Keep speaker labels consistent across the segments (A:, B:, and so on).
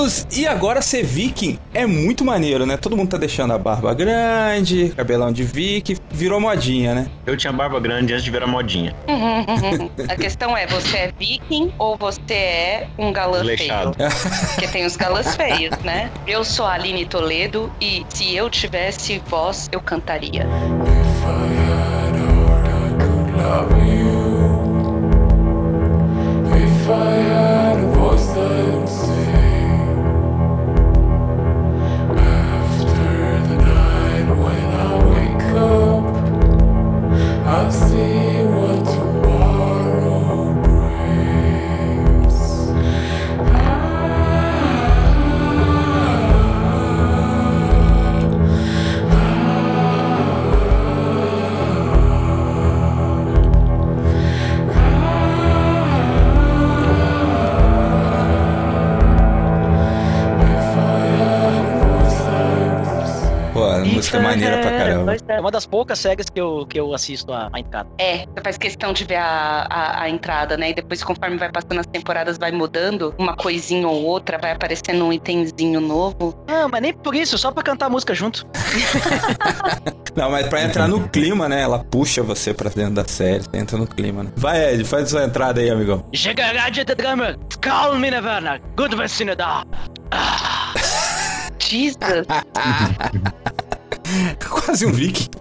A: Agrelos e agora ser viking é muito maneiro, né? Todo mundo tá deixando a barba grande, cabelão de viking, virou modinha, né?
B: Eu tinha barba grande antes de virar modinha.
C: A questão é, você é viking ou você é um galã
B: Desleixado.
C: feio? Porque tem os galãs feios, né? Eu sou a Aline Toledo e se eu tivesse voz, eu cantaria.
D: Das poucas séries que eu, que eu assisto a, a entrada.
C: É, você faz questão de ver a, a, a entrada, né? E depois, conforme vai passando as temporadas, vai mudando uma coisinha ou outra, vai aparecendo um itemzinho novo.
D: Não, mas nem por isso, só pra cantar a música junto.
A: Não, mas pra entrar no clima, né? Ela puxa você pra dentro da série, você entra no clima, né? Vai, Ed, faz sua entrada aí, amigão.
D: Chegarade de drama, calm mine vänner, good vicinidad.
C: Jesus!
A: Quase um viking.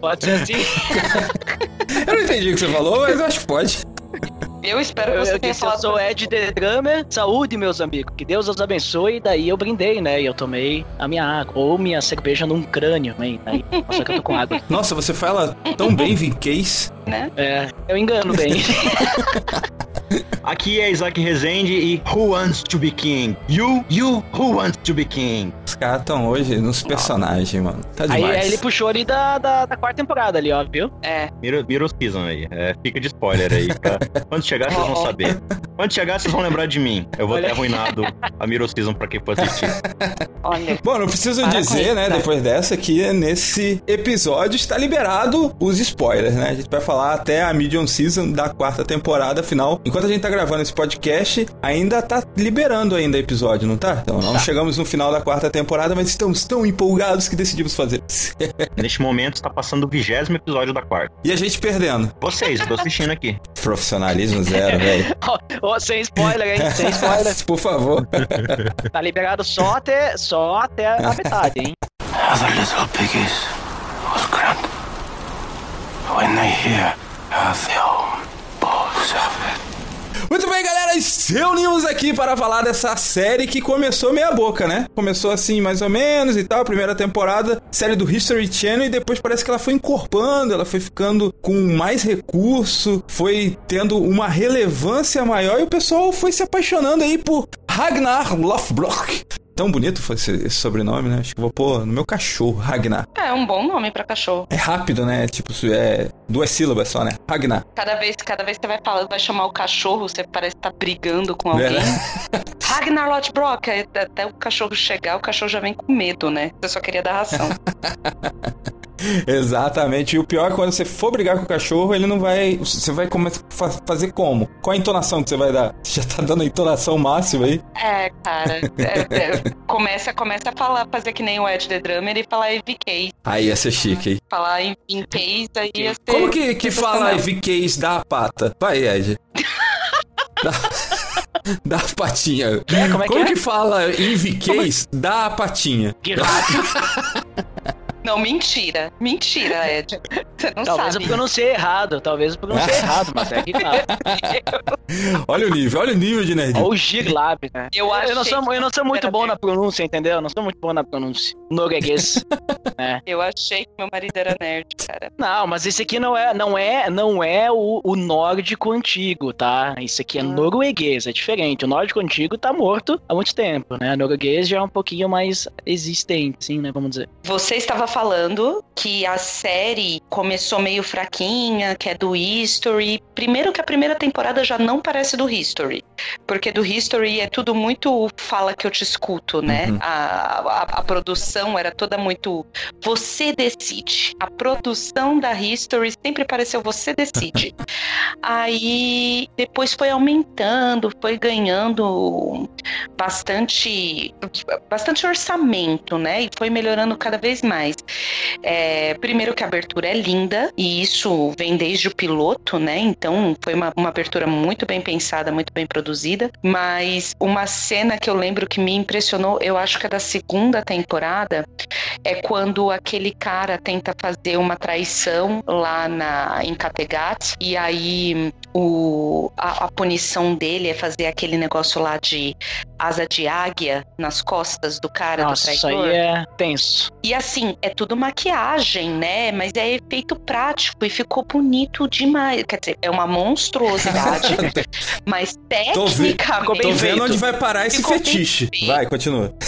D: Pode ser assim.
A: Eu não entendi o que você falou, mas eu acho que pode.
C: Eu espero que
D: Eu,
C: você
D: eu
C: tenha
D: disse, eu
C: falado.
D: sou Ed The Drummer, saúde, meus amigos. Que Deus os abençoe. E daí eu brindei, né? E eu tomei a minha água. Ou minha cerveja num crânio, hein? Daí, nossa, que eu tô com água.
A: Nossa, você fala tão bem vinquês.
C: né?
D: É, eu engano bem.
B: Aqui é Isaac Rezende e Who Wants to be King? You, you, who wants to be king?
A: Os caras estão hoje nos personagens, mano. Tá
D: aí,
A: demais.
D: aí ele puxou ali da, da, da quarta temporada ali, ó, viu?
C: É.
B: Miro, miro season aí. É, fica de spoiler aí. Tá? Quando chegar, vocês vão saber. Quando chegar, vocês vão lembrar de mim. Eu vou
D: Olha.
B: ter arruinado a Miro season pra quem for assistir.
C: Olha.
A: Bom, não preciso
C: Para
A: dizer,
C: isso,
A: né,
C: tá?
A: depois dessa, que nesse episódio está liberado os spoilers, né? A gente vai falar até a medium season da quarta temporada, afinal, enquanto a gente tá gravando esse podcast, ainda tá liberando ainda episódio, não tá? Então, não chegamos no final da quarta temporada, mas estamos tão empolgados que decidimos fazer isso.
B: Neste momento, está passando o vigésimo episódio da quarta.
A: e a gente perdendo.
B: Vocês, eu tô assistindo aqui.
A: Profissionalismo zero, velho.
D: Sem spoiler, hein? Sem spoiler.
A: Por favor.
D: Tá liberado só até, só até a metade, hein?
E: Other little piggies was. When they hear how the old balls of.
A: Muito bem, galera, reunimos aqui para falar dessa série que começou meia boca, né? Começou assim, mais ou menos e tal, primeira temporada, série do History Channel, e depois parece que ela foi encorpando, ela foi ficando com mais recurso, foi tendo uma relevância maior e o pessoal foi se apaixonando aí por Ragnar Lothbrok. Tão bonito foi esse, esse sobrenome, né? Acho que vou pôr no meu cachorro, Ragnar.
C: É um bom nome pra cachorro.
A: É rápido, né? Tipo, é duas sílabas só, né? Ragnar.
C: Cada vez, cada vez que você vai falando, vai chamar o cachorro, você parece estar brigando com alguém.
A: Verdade.
C: Ragnar Lothbrok, aí até o cachorro chegar, o cachorro já vem com medo, né? Você só queria dar ração.
A: Exatamente. E o pior é quando você for brigar com o cachorro, ele não vai. Você vai começar a fazer como? Qual a entonação que você vai dar? Você já tá dando a entonação máxima aí?
C: É, cara. É, é, começa, começa a falar, fazer que nem o Ed The Drummer e falar EVK.
A: Aí ia ser chique, hein?
C: Falar em, em case, aí ia ser.
A: Como que, que fala. EVKs da pata? Vai, Ed. Da, da patinha.
D: É, como é que
A: Como
D: é?
A: que fala EVKs da patinha?
C: Não, mentira. Mentira, Ed. Você não
D: Talvez eu
C: sabe.
D: pronunciei errado, talvez eu pronunciei errado, mas é que tá.
A: Olha o nível, olha o nível de nerd.
D: Ou o Giglab, né?
C: Eu
D: Eu
C: achei
D: não sou, eu não sou muito bom na pronúncia, entendeu? Eu não sou muito bom na pronúncia. Norueguês.
C: Eu achei que meu marido era nerd, cara.
D: Não, mas esse aqui não é, não é, não é o, o nórdico antigo, tá? Isso aqui é
C: Ah.
D: norueguês, é diferente. O nórdico antigo tá morto há muito tempo, né? O norueguês já é um pouquinho mais existente, sim, né? Vamos dizer.
C: Você estava falando que a série começou meio fraquinha, que é do History. Primeiro que a primeira temporada já não parece do History. Porque do History é tudo muito fala que eu te escuto, né?
A: Uhum.
C: A, a, a produção era toda muito. Você decide. A produção da History sempre pareceu você decide. Aí depois foi aumentando, foi ganhando bastante, bastante orçamento, né? E foi melhorando cada vez mais. É, primeiro que a abertura é linda, e isso vem desde o piloto, né? Então foi uma, uma abertura muito bem pensada, muito bem produzida. Mas uma cena que eu lembro que me impressionou, eu acho que é da segunda temporada, é quando aquele cara tenta fazer uma traição lá na, em Kattegat, e aí o, a, a punição dele é fazer aquele negócio lá de asa de águia nas costas do cara
D: Nossa,
C: do
D: isso
C: traidor.
D: aí é tenso.
C: E assim, é tudo maquiagem, né? Mas é efeito prático e ficou bonito demais. Quer dizer, é uma monstruosidade, mas
A: Tô, ve- tô vendo
D: feito.
A: onde vai parar esse
C: Ficou
A: fetiche. Vai, continua.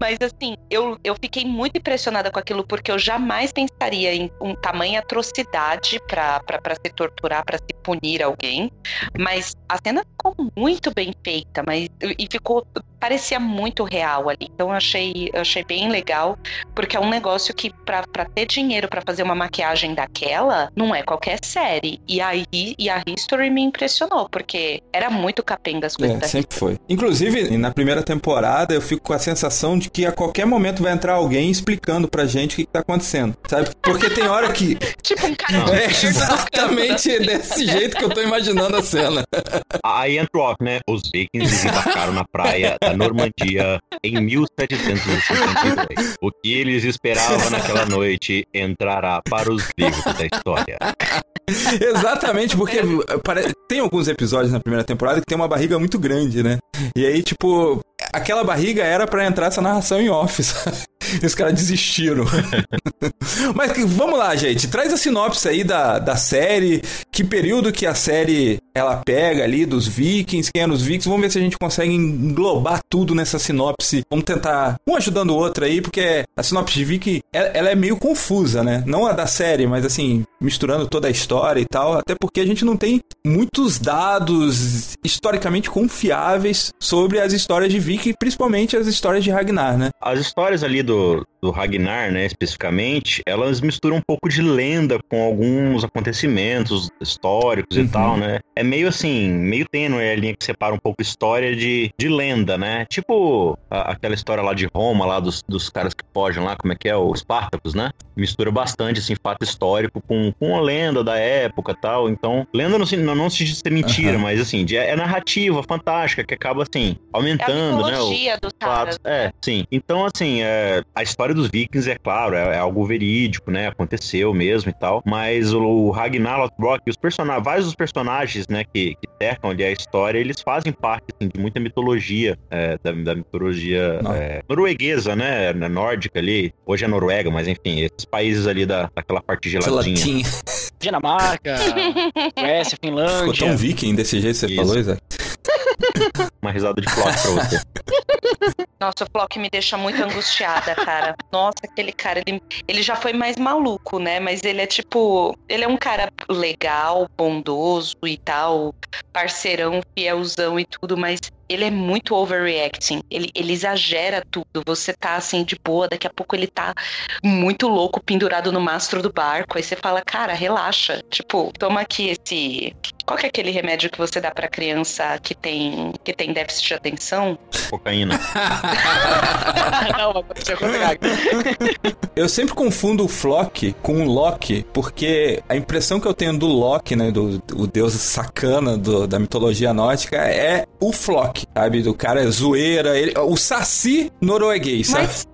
C: Mas assim, eu, eu fiquei muito impressionada com aquilo, porque eu jamais pensaria em um tamanho atrocidade pra se torturar, pra se punir alguém. Mas a cena ficou muito bem feita, mas e ficou. Parecia muito real ali. Então eu achei, eu achei bem legal, porque é um negócio que pra, pra ter dinheiro pra fazer uma maquiagem daquela, não é qualquer série. E aí e a History me impressionou, porque era muito capenga as coisas
A: É,
C: da
A: sempre foi. Inclusive, na primeira temporada, eu fico com a sensação de que a qualquer momento vai entrar alguém explicando pra gente o que, que tá acontecendo. Sabe? Porque tem hora que.
C: Tipo um cara
A: É exatamente desse jeito que eu tô imaginando a cena.
B: Aí entra o off, né? Os vikings desembarcaram na praia da Normandia em 1752. O que eles esperavam naquela noite entrará para os livros da história.
A: Exatamente, porque pare- tem alguns episódios na primeira temporada que tem uma barriga muito grande, né? E aí, tipo, aquela barriga era pra entrar essa narração em off, sabe? E os caras desistiram. Mas vamos lá, gente. Traz a sinopse aí da, da série. Que período que a série ela pega ali dos vikings, quem eram os vikings. Vamos ver se a gente consegue englobar tudo nessa sinopse. Vamos tentar um ajudando o outro aí, porque a sinopse de viking ela, ela é meio confusa, né? Não a da série, mas assim, misturando toda a história e tal. Até porque a gente não tem muitos dados historicamente confiáveis sobre as histórias de viking, principalmente as histórias de Ragnar, né?
B: As histórias ali do, eso do Ragnar, né, especificamente, elas misturam um pouco de lenda com alguns acontecimentos históricos
A: Uhum.
B: e tal, né? É meio assim, meio tênue a linha que separa um pouco história de, de lenda, né? Tipo a- aquela história lá de Roma, lá dos, dos caras que fogem lá, como é que é? Os Espartacus, né? Mistura bastante, assim, fato histórico com, com a lenda da época e tal. Então, lenda não se, não, não se diz ser mentira,
A: Aham.
B: mas assim, de- é narrativa fantástica que acaba, assim,
C: É a
B: aumentando, né? o-
C: mitologia dos caras.
B: fatos. É, sim. Então, assim, é, a história dos vikings, é claro, é, é algo verídico, né? Aconteceu mesmo e tal. Mas o Ragnar Lothbrok e os personagens, vários dos personagens, né, que, que cercam ali a história, eles fazem parte, assim, de muita mitologia, é, da, da mitologia é, norueguesa, né? na Nórdica ali. Hoje é Noruega, mas enfim, esses países ali da, daquela parte geladinha.
A: Latinha.
D: Dinamarca, Suécia,
A: Ficou tão
D: Finlândia.
A: viking desse jeito que você
B: Isso.
A: falou, Isaac?
B: Uma risada de flock pra você.
C: Nossa, o Flock me deixa muito angustiada, cara. Nossa, aquele cara, ele, ele já foi mais maluco, né? Mas ele é tipo. Ele é um cara legal, bondoso e tal, parceirão, fielzão e tudo, mas ele é muito overreacting. Ele, ele exagera tudo. Você tá assim de boa, daqui a pouco ele tá muito louco, pendurado no mastro do barco. Aí você fala, cara, relaxa. Tipo, toma aqui esse. Qual que é aquele remédio que você dá pra criança que tem, que tem déficit de atenção?
B: Cocaína.
D: Não, aconteceu com o contrário.
A: Eu sempre confundo o Flock com o Loki, porque a impressão que eu tenho do Loki, né, do o deus sacana do- da mitologia nórdica, é o Flock, sabe? Do cara é zoeira, ele, o saci norueguês, sabe?
C: Mas.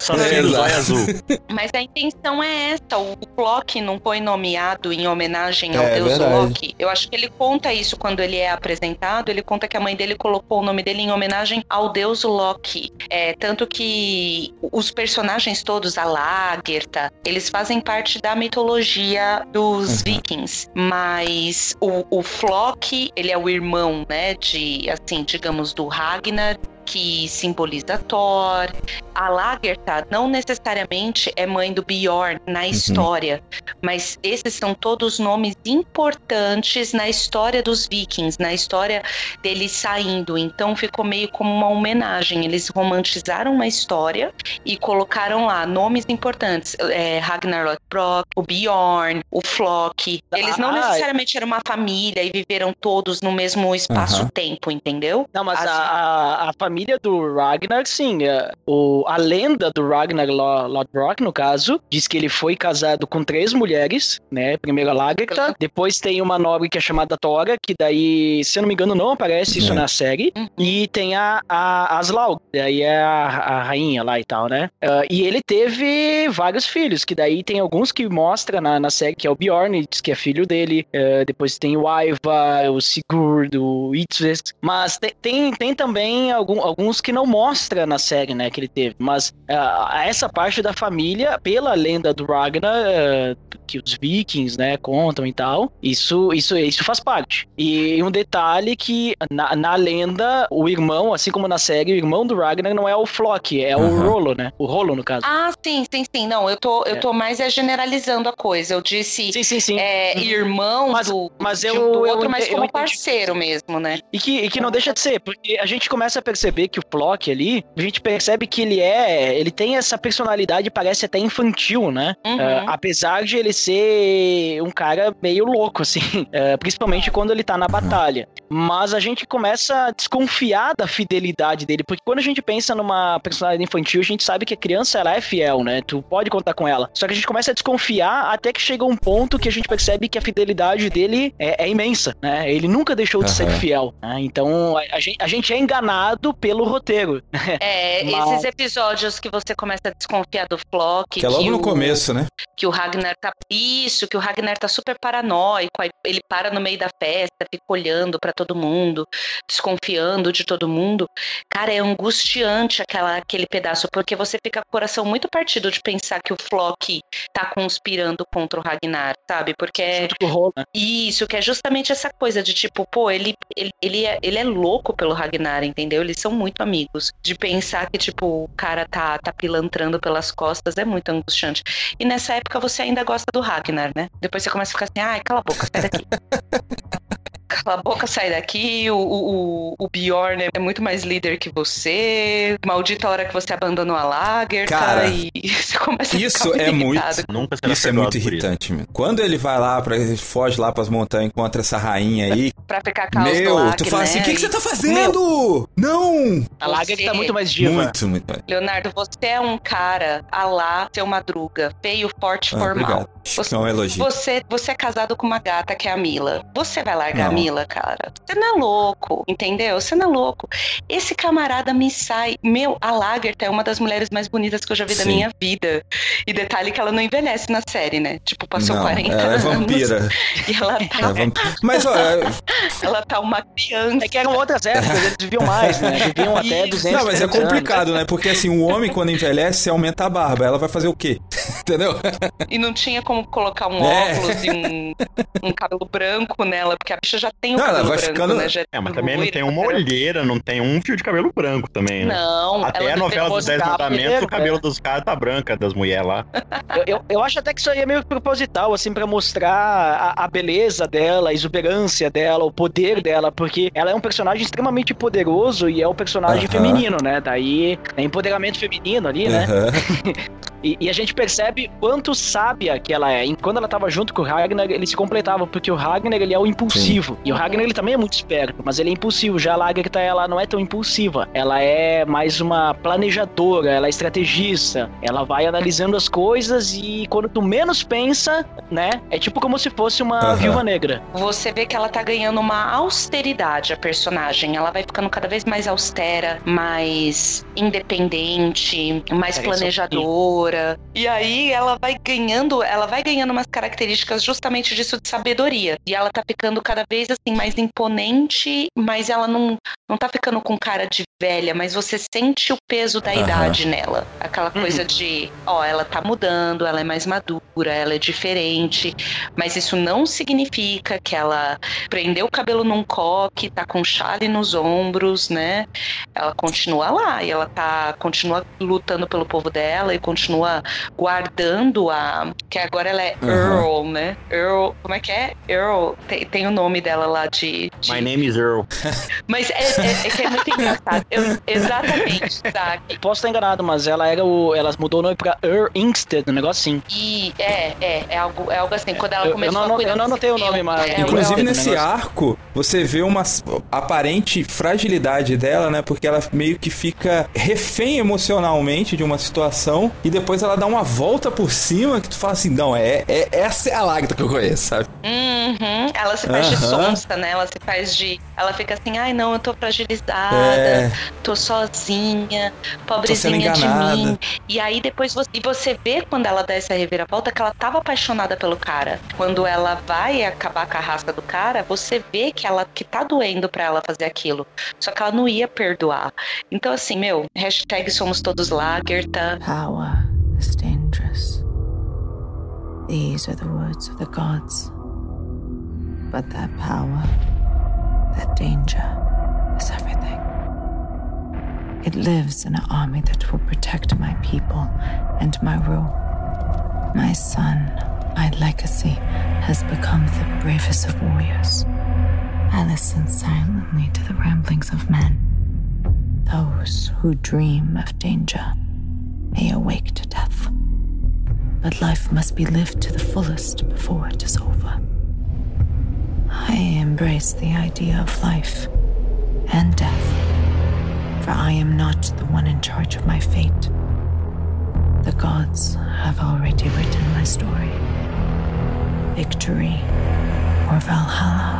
C: Só
A: É,
B: é, do
A: exato.
B: zóio azul.
C: Mas a intenção é essa. O Flock não foi nomeado em homenagem ao
A: É,
C: deus
A: verdade.
C: Loki. Eu acho que ele conta isso quando ele é apresentado. Ele conta que a mãe dele colocou o nome dele em homenagem ao deus Loki. É, tanto que os personagens todos, a Lagertha, eles fazem parte da mitologia dos
A: Uhum.
C: vikings. Mas o, o Flock, ele é o irmão, né, de, assim, digamos, do Ragnar, que simboliza Thor. A Lagertha não necessariamente é mãe do Bjorn na história, mas esses são todos nomes importantes na história dos vikings, na história deles saindo. Então ficou meio como uma homenagem. Eles romantizaram uma história e colocaram lá nomes importantes: é, Ragnar Lothbrok, o Bjorn, o Flock. Eles não
D: Ah,
C: necessariamente eram uma família e viveram todos no mesmo espaço-tempo, entendeu?
D: Não, mas
C: As-
D: a, a, a família do Ragnar, sim. é, o, a lenda do Ragnar Lo- Lothbrok, no caso, diz que ele foi casado com três mulheres, né? Primeiro a Lagertha, depois tem uma nobre que é chamada Tora, que daí, se eu não me engano, não aparece isso
A: É.
D: na série.
C: Uhum.
D: E tem a, a Aslaug, daí é a, a rainha lá e tal, né? Ah, e ele teve vários filhos, que daí tem alguns que mostra na, na série, que é o Bjorn, diz que é filho dele. Ah, depois tem o Aiva, o Sigurd, o Itzes. Mas te- tem, tem também algum- alguns que não mostra na série, né, que ele teve. Mas ah, essa parte da família, pela lenda do Ragnar, ah, que os vikings, né, contam e tal, isso, isso, isso faz parte. E um detalhe que na, na lenda, o irmão, assim como na série, o irmão do Ragnar não é o Flock, é o
A: Aham.
D: Rolo, né? O Rolo, no caso.
C: Ah, sim, sim, sim. Não, eu tô, eu
D: É.
C: tô mais é generalizando a coisa. Eu disse
D: Sim, sim, sim.
C: é,
D: Uhum.
C: irmão
D: Mas-
C: do,
D: mas eu-
C: do
D: eu
C: outro, mas
D: eu
C: como
D: entendi.
C: parceiro mesmo, né?
D: E que, e que não deixa de ser, porque a gente começa a perceber que o Flock ali, a gente percebe que ele é. Ele tem essa personalidade, parece até infantil, né?
C: Uhum.
D: Ah, apesar de ele ser um cara meio louco, assim, ah, principalmente quando ele tá na batalha. Mas a gente começa a desconfiar da fidelidade dele, porque quando a gente pensa numa personalidade infantil, a gente sabe que a criança ela é fiel, né? Tu pode contar com ela. Só que a gente começa a desconfiar até que chega um ponto que a gente percebe que a fidelidade dele é, é imensa, né? Ele nunca deixou de ser
A: Aham.
D: fiel. né? Então a, a gente, a gente é enganado pelo roteiro.
C: É,
D: Mas-
C: esses episódios que você começa a desconfiar do Flock.
A: Que é logo no
C: o-
A: começo, né?
C: Que o Ragnar tá. Isso, que o Ragnar tá super paranoico. Aí ele para no meio da festa, fica olhando pra todo mundo, desconfiando de todo mundo. Cara, é angustiante aquela, aquele pedaço, porque você fica com o coração muito partido de pensar que o Flock tá conspirando contra o Ragnar, sabe? Porque é.
D: Junto com o Rolo, né?
C: Isso, que é justamente essa coisa de tipo, pô, ele, ele, ele, é, ele é louco pelo Ragnar, entendeu? Eles são muito amigos. De pensar que, tipo, o cara tá, tá pilantrando pelas costas é muito angustiante. E nessa época você ainda gosta do Ragnar, né? Depois você começa a ficar assim, ai, cala a boca, sai daqui. Cala a boca, sai daqui. O, o, o- Bjorn é muito mais líder que você. Maldita hora que você abandonou a Lager,
A: Cara,
C: e você começa a
A: isso
C: ficar
A: é muito-
C: irritado.
B: Nunca será
A: Isso é muito
B: isso.
A: irritante, meu. Quando ele vai lá, pra, ele foge lá pras montanhas, encontra essa rainha aí.
C: Pra ficar caos
A: meu,
C: Lager,
A: tu fala assim:
C: né?
A: o que, que você tá fazendo? Não!
D: A Lager
C: Você-
D: tá muito mais diva.
A: Muito, muito.
C: Leonardo, você é um cara a lá, seu madruga, feio, forte,
A: Ah,
C: formal.
A: obrigado.
C: Você-
A: É um elogio.
C: Você, você é casado com uma gata que é a Mila. Você vai largar
A: Não.
C: a Mila, cara? Você não é louco, entendeu? Você não é louco. Esse camarada me sai. Meu, a Lagertha é uma das mulheres mais bonitas que eu já vi da
A: Sim.
C: minha vida. E detalhe que ela não envelhece na série, né? Tipo, passou
A: não,
C: 40
A: ela é
C: anos.
A: vampira.
C: E ela
A: Ela
C: tá,
A: é vampira. Mas, olha,
C: ela tá uma criança.
D: É que eram outras épocas, eles viviam mais, né? Viviam até
C: Isso.
D: 200
A: não, mas é
D: 300 anos.
A: complicado, né? Porque assim, o homem, quando envelhece, aumenta a barba. Ela vai fazer o quê? entendeu?
C: E não tinha como colocar um
A: É.
C: óculos e um, um cabelo branco nela, porque a bicha já tem o
A: Não, ela
C: cabelo
A: vai
C: branco,
A: ficando-
C: né? Já
B: É, mas também não tem uma olheira, não tem um fio de cabelo branco também, né?
C: Não,
B: Até a novela dos Dez Mandamentos, o cabelo
D: é.
B: dos caras tá branca, das mulheres lá.
D: Eu, eu, eu acho até que isso aí é meio proposital, assim, pra mostrar a, a beleza dela, a exuberância dela, o poder dela, porque ela é um personagem extremamente poderoso e é o personagem
A: Aham.
D: feminino, né? Daí é empoderamento feminino ali, né?
A: Aham.
D: E, e a gente percebe quanto sábia que ela é. E quando ela tava junto com o Ragnar, eles se completavam, porque o Ragnar ele é o impulsivo. E o Ragnar ele também é muito esperto, mas ele é impulsivo. Já a Lagertha ela não é tão impulsiva. Ela é mais uma planejadora, ela é estrategista. Ela vai analisando as coisas e quando tu menos pensa, né? É tipo como se fosse uma
A: Aham.
D: viúva negra.
C: Você vê que ela tá ganhando uma austeridade, a personagem. Ela vai ficando cada vez mais austera, mais independente, mais
D: um
C: planejadora. E aí ela vai ganhando, ela vai ganhando umas características justamente disso de sabedoria. E ela tá ficando cada vez assim mais imponente, mas ela não, não tá ficando com cara de velha, mas você sente o peso da
A: Aham.
C: idade nela. Aquela coisa de, ó, ela tá mudando, ela é mais madura, ela é diferente, mas isso não significa que ela prendeu o cabelo num coque, tá com chale nos ombros, né? Ela continua lá e ela tá continua lutando pelo povo dela e continua guardando a que agora ela é
A: Uhum.
C: Earl, né? Earl, como é que é? Earl tem, tem o nome dela lá de, de-
B: My name is Earl.
C: mas é, é- é que é muito engraçado. Eu- exatamente, Zack.
D: Posso estar enganado, mas ela era o. Ela mudou o nome pra Er Inkstead, um negócio assim.
C: E é, é, é algo, é algo assim. Quando ela
D: Eu- eu
C: começou
D: não
C: a
D: eu não anotei o nome, mas-
C: é,
A: Inclusive nesse
D: negócio.
A: arco, você vê uma aparente fragilidade dela, né? Porque ela meio que fica refém emocionalmente de uma situação e depois ela dá uma volta por cima que tu fala assim, não, é, é essa é a Lágrima que eu conheço, sabe?
C: Uhum, Ela se faz de Né? Ela se faz de. Ela fica assim, ai não, eu tô fragilizada,
A: É.
C: tô sozinha,
A: Tô
C: pobrezinha
A: sendo
C: de mim. E aí depois você. E você vê quando ela dá essa reviravolta que ela tava apaixonada pelo cara. Quando ela vai acabar com a raça do cara, você vê que ela que tá doendo pra ela fazer aquilo. Só que ela não ia perdoar. Então, assim, meu, hashtag somos todos Lagerta.
F: Power is dangerous. These are the words of the gods. But that power, that danger, is everything. It lives in an army that will protect my people and my rule. My son, my legacy, has become the bravest of warriors. I listen silently to the ramblings of men. Those who dream of danger may awake to death. But life must be lived to the fullest before it is over. I embrace the idea of life and death, for I am not the one in charge of my fate. The gods have already written my story. Victory or Valhalla.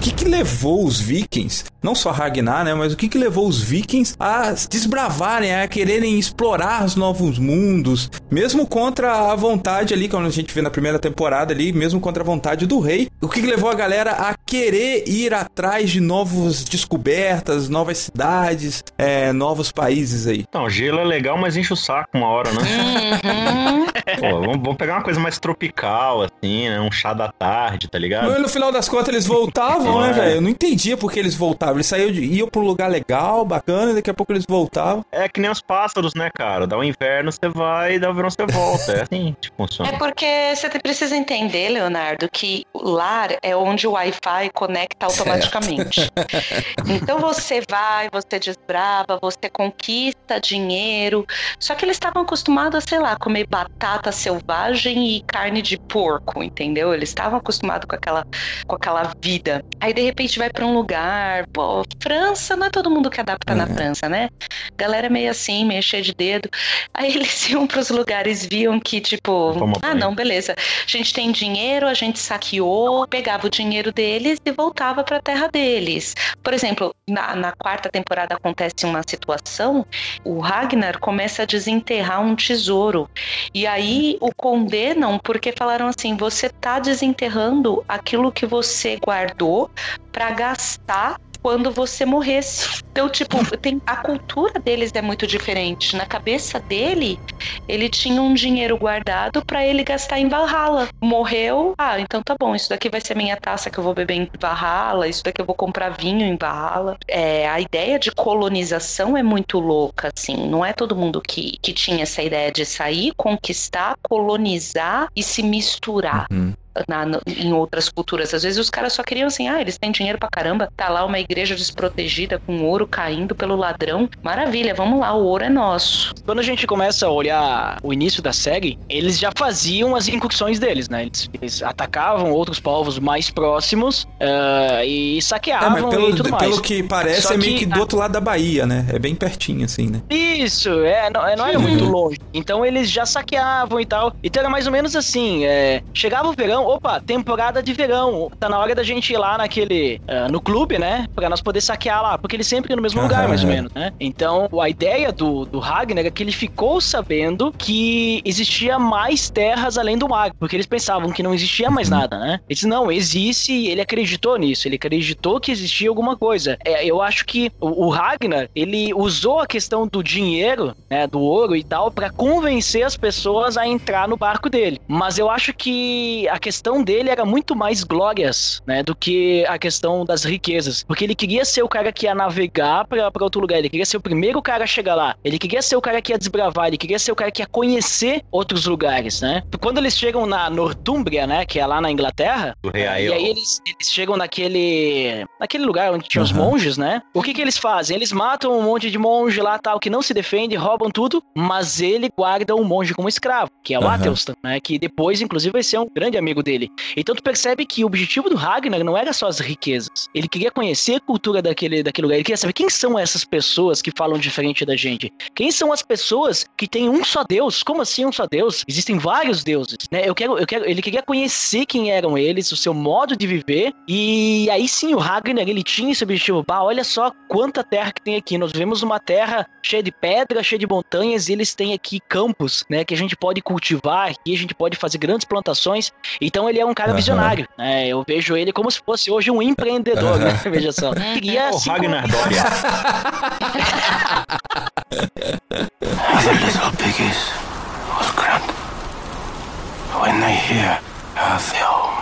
A: Que que levou os vikings, não só Ragnar, né, mas o que que levou os vikings a desbravarem, a quererem explorar os novos mundos, mesmo contra a vontade ali, como a gente vê na primeira temporada ali, mesmo contra a vontade do rei. O que que levou a galera a querer ir atrás de novas descobertas, novas cidades, é, novos países aí?
B: Não, gelo é legal, mas enche o saco uma hora, né?
C: Uhum.
B: Pô, vamos, vamos pegar uma coisa mais tropical, assim, né? Um chá da tarde, tá ligado?
A: Mas no final das contas eles voltavam, né,
B: É.
A: velho? Eu não entendia por que eles voltavam. Eles saíam, de, iam pra um lugar legal, bacana, e daqui a pouco eles voltavam.
B: É que nem os pássaros, né, cara? Dá o inverno, você vai, dá o verão, você volta. É assim que funciona.
C: É porque você precisa entender, Leonardo, que o lar é onde o Wi-Fi conecta automaticamente. então você vai, você desbrava, você conquista dinheiro. Só que eles estavam acostumados a, sei lá, comer batata selvagem e carne de porco, entendeu? Eles estavam acostumados com aquela, com aquela vida. Aí de repente vai pra um lugar, pô, França, não é todo mundo que adapta na
A: É.
C: França, né? Galera meio assim, meio cheia de dedo. Aí eles iam pros lugares, viam que, tipo,
B: Toma
C: ah,
B: banho.
C: não, beleza. A gente tem dinheiro, a gente saqueou, pegava o dinheiro deles e voltava pra terra deles. Por exemplo, na, na quarta temporada acontece uma situação, o Ragnar começa a desenterrar um tesouro. E aí o condenam porque falaram assim: você tá desenterrando aquilo que você guardou pra gastar quando você morresse. Então, tipo, tem, a cultura deles é muito diferente. Na cabeça dele, ele tinha um dinheiro guardado para ele gastar em Valhalla. Morreu, ah, então tá bom, isso daqui vai ser minha taça que eu vou beber em Valhalla, isso daqui eu vou comprar vinho em Valhalla. É, a ideia de colonização é muito louca, assim. Não é todo mundo que, que tinha essa ideia de sair, conquistar, colonizar e se misturar.
A: Uhum.
C: Na, no- em outras culturas. Às vezes os caras só queriam assim, ah, eles têm dinheiro pra caramba, tá lá uma igreja desprotegida com ouro caindo pelo ladrão. Maravilha, vamos lá, o ouro é nosso.
D: Quando a gente começa a olhar o início da série, eles já faziam as incursões deles, né? Eles, eles atacavam outros povos mais próximos ah, e
A: É,
D: saqueavam
A: mas pelo,
D: e tudo mais.
A: pelo que parece,
D: Só
A: é meio
D: que
A: que do
D: a-
A: outro lado da Bahia, né? É bem pertinho, assim, né?
D: Isso, é, não, é, não era
C: Uhum.
D: muito longe. Então eles já saqueavam e tal. Então era mais ou menos assim: é, chegava o verão, opa, temporada de verão. Tá na hora da gente ir lá naquele. ah, no clube, né? Pra nós poder saquear lá. Porque eles sempre no mesmo lugar,
A: Aham,
D: mais ou menos, né? Então a ideia do, do Ragnar é que ele ficou sabendo que existia mais terras além do mar. Porque eles pensavam que não existia mais
A: Uhum.
D: nada, né? Ele disse, não, existe e ele acreditou nisso. Ele acreditou que existia alguma coisa. É, eu acho que o, o Ragnar, ele usou a questão do dinheiro, né, do ouro e tal, pra convencer as pessoas a entrar no barco dele. Mas eu acho que a questão dele era muito mais glórias, né, do que a questão das riquezas. Porque ele queria ser o cara que ia navegar pra, pra outro lugar. Ele queria ser o primeiro cara a chegar lá. Ele queria ser o cara que ia desbravar. Ele queria ser o cara que ia conhecer outros lugares, né? Quando eles chegam na Nortúmbria, né, que é lá na Inglaterra,
B: Do
D: e aí eles, eles chegam naquele naquele lugar onde tinha os
A: Aham.
D: monges, né? O que que eles fazem? Eles matam um monte de monge lá, tal, que não se defende, roubam tudo, mas ele guarda o monge como escravo, que é o. Atelstan, né? Que depois, inclusive, vai ser um grande amigo dele. Então tu percebe que o objetivo do Ragnar não era só as riquezas. Ele queria conhecer a cultura daquele, daquele lugar. Ele queria saber quem são essas pessoas que falam diferente da gente. Quem são as pessoas que têm um só Deus? Como assim um só Deus? Existem vários deuses, né? Eu quero, eu quero, ele queria conhecer quem eram eles, o seu modo de viver. E aí sim, o Ragnar, ele tinha esse objetivo. Bah, olha só quanta terra que tem aqui. Nós vivemos uma terra cheia de pedra, cheia de montanhas, e eles têm aqui campos, né? Que a gente pode cultivar, que a gente pode fazer grandes plantações. Então ele é um cara
A: Aham.
D: visionário, né? Eu vejo ele como se fosse hoje um empreendedor, né? Veja só. Queria
B: O
D: assim,
B: Ragnar Doria.
E: The little piggies was grand. When they hear how the old boy suffered.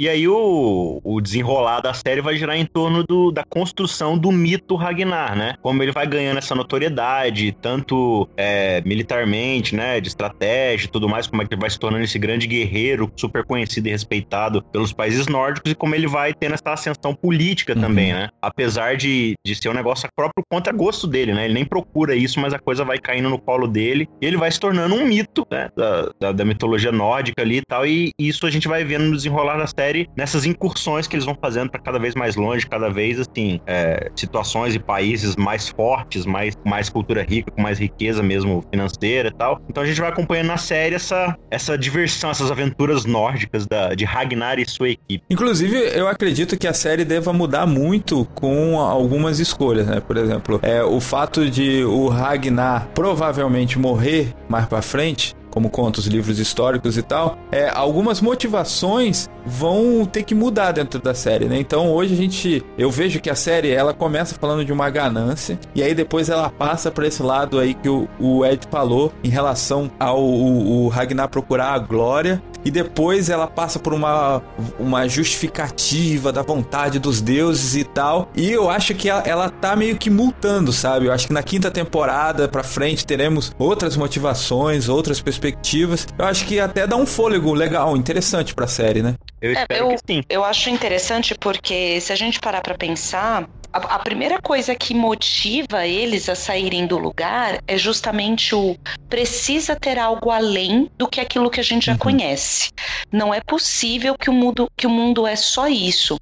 B: E aí o, o desenrolar da série vai girar em torno do, da construção do mito Ragnar, né? Como ele vai ganhando essa notoriedade, tanto é, militarmente, né? De estratégia e tudo mais, como é que ele vai se tornando esse grande guerreiro, super conhecido e respeitado pelos países nórdicos, e como ele vai tendo essa ascensão política
A: Uhum.
B: também, né? Apesar de, de ser um negócio próprio contra gosto dele, né? Ele nem procura isso, mas a coisa vai caindo no colo dele, e ele vai se tornando um mito, né? Da, da, da mitologia nórdica ali e tal, e isso a gente vai vendo no desenrolar da série, nessas incursões que eles vão fazendo para cada vez mais longe, cada vez, assim, é, situações e países mais fortes, mais, mais cultura rica, com mais riqueza mesmo financeira e tal. Então a gente vai acompanhando na série essa, essa diversão, essas aventuras nórdicas da, de Ragnar e sua equipe.
A: Inclusive, eu acredito que a série deva mudar muito com algumas escolhas, né? Por exemplo, é, o fato de o Ragnar provavelmente morrer mais pra frente, como conta os livros históricos e tal, é, algumas motivações vão ter que mudar dentro da série, né? Então hoje a gente, eu vejo que a série ela começa falando de uma ganância e aí depois ela passa para esse lado aí que o, o Ed falou em relação ao o, o Ragnar procurar a glória e depois ela passa por uma, uma justificativa da vontade dos deuses e tal. E eu acho que ela, ela tá meio que multando, sabe? Eu acho que na quinta temporada pra frente teremos outras motivações, outras perspectivas. Eu acho que até dá um fôlego legal, interessante pra série, né?
B: Eu
C: É,
B: espero
C: eu-
B: que sim.
C: Eu acho interessante porque se a gente parar pra pensar, a, a primeira coisa que motiva eles a saírem do lugar é justamente o precisa ter algo além do que aquilo que a gente já
A: Uhum.
C: conhece. Não é possível que o mundo que o mundo é só isso.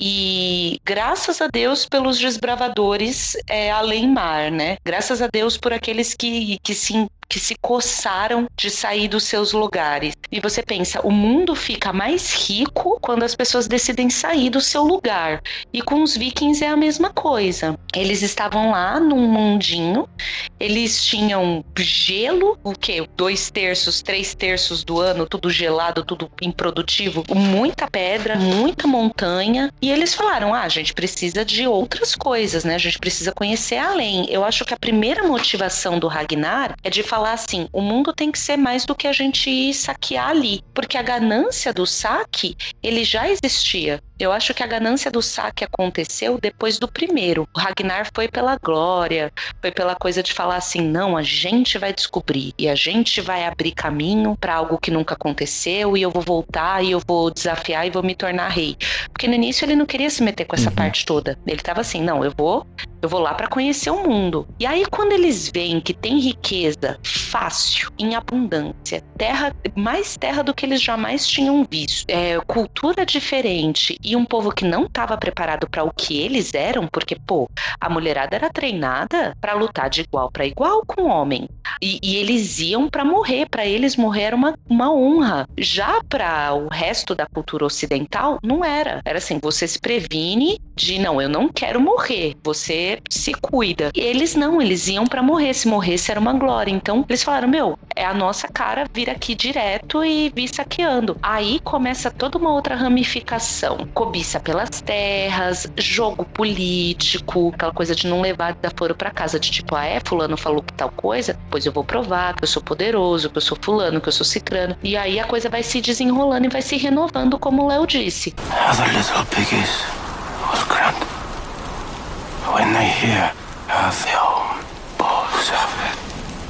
C: E graças a Deus pelos desbravadores é, além mar, né? Graças a Deus por aqueles que, que, se, que se coçaram de sair dos seus lugares. E você pensa, o mundo fica mais rico quando as pessoas decidem sair do seu lugar. E com os vikings é a mesma coisa. Eles estavam lá num mundinho, eles tinham gelo, o quê? Dois terços, três terços do ano, tudo gelado, tudo improdutivo, muita pedra, muita montanha. E eles falaram: ah, a gente precisa de outras coisas, né? A gente precisa conhecer além. Eu acho que a primeira motivação do Ragnar é de falar assim: o mundo tem que ser mais do que a gente saquear ali. Porque a ganância do saque, ele já existia. Eu acho que a ganância do saque aconteceu depois do primeiro. O Ragnar foi pela glória, foi pela coisa de falar assim: não, a gente vai descobrir e a gente vai abrir caminho para algo que nunca aconteceu e eu vou voltar e eu vou desafiar e vou me tornar rei. Porque no início ele não queria se meter com essa uhum. parte toda. Ele tava assim: não, eu vou eu vou lá para conhecer o mundo. E aí, quando eles veem que tem riqueza fácil, em abundância, terra, mais terra do que eles jamais tinham visto, é, cultura diferente e um povo que não estava preparado para o que eles eram, porque, pô, a mulherada era treinada para lutar de igual para igual com o homem. E, e eles iam para morrer, para eles morrer era uma, uma honra. Já para o resto da cultura ocidental, não era. Era assim: você se previne de, não, eu não quero morrer. Você se cuida. E eles não, eles iam para morrer. Se morresse era uma glória. Então eles falaram: meu, é a nossa cara vir aqui direto e vir saqueando. Aí começa toda uma outra ramificação: cobiça pelas terras, jogo político, aquela coisa de não levar desaforo para casa, de tipo, ah, é, Fulano falou tal coisa, pois eu vou provar que eu sou poderoso, que eu sou Fulano, que eu sou Cicrano. E aí a coisa vai se desenrolando e vai se renovando, como o Léo disse. Other little piggies was grand.
A: When they hear her film, balls of it.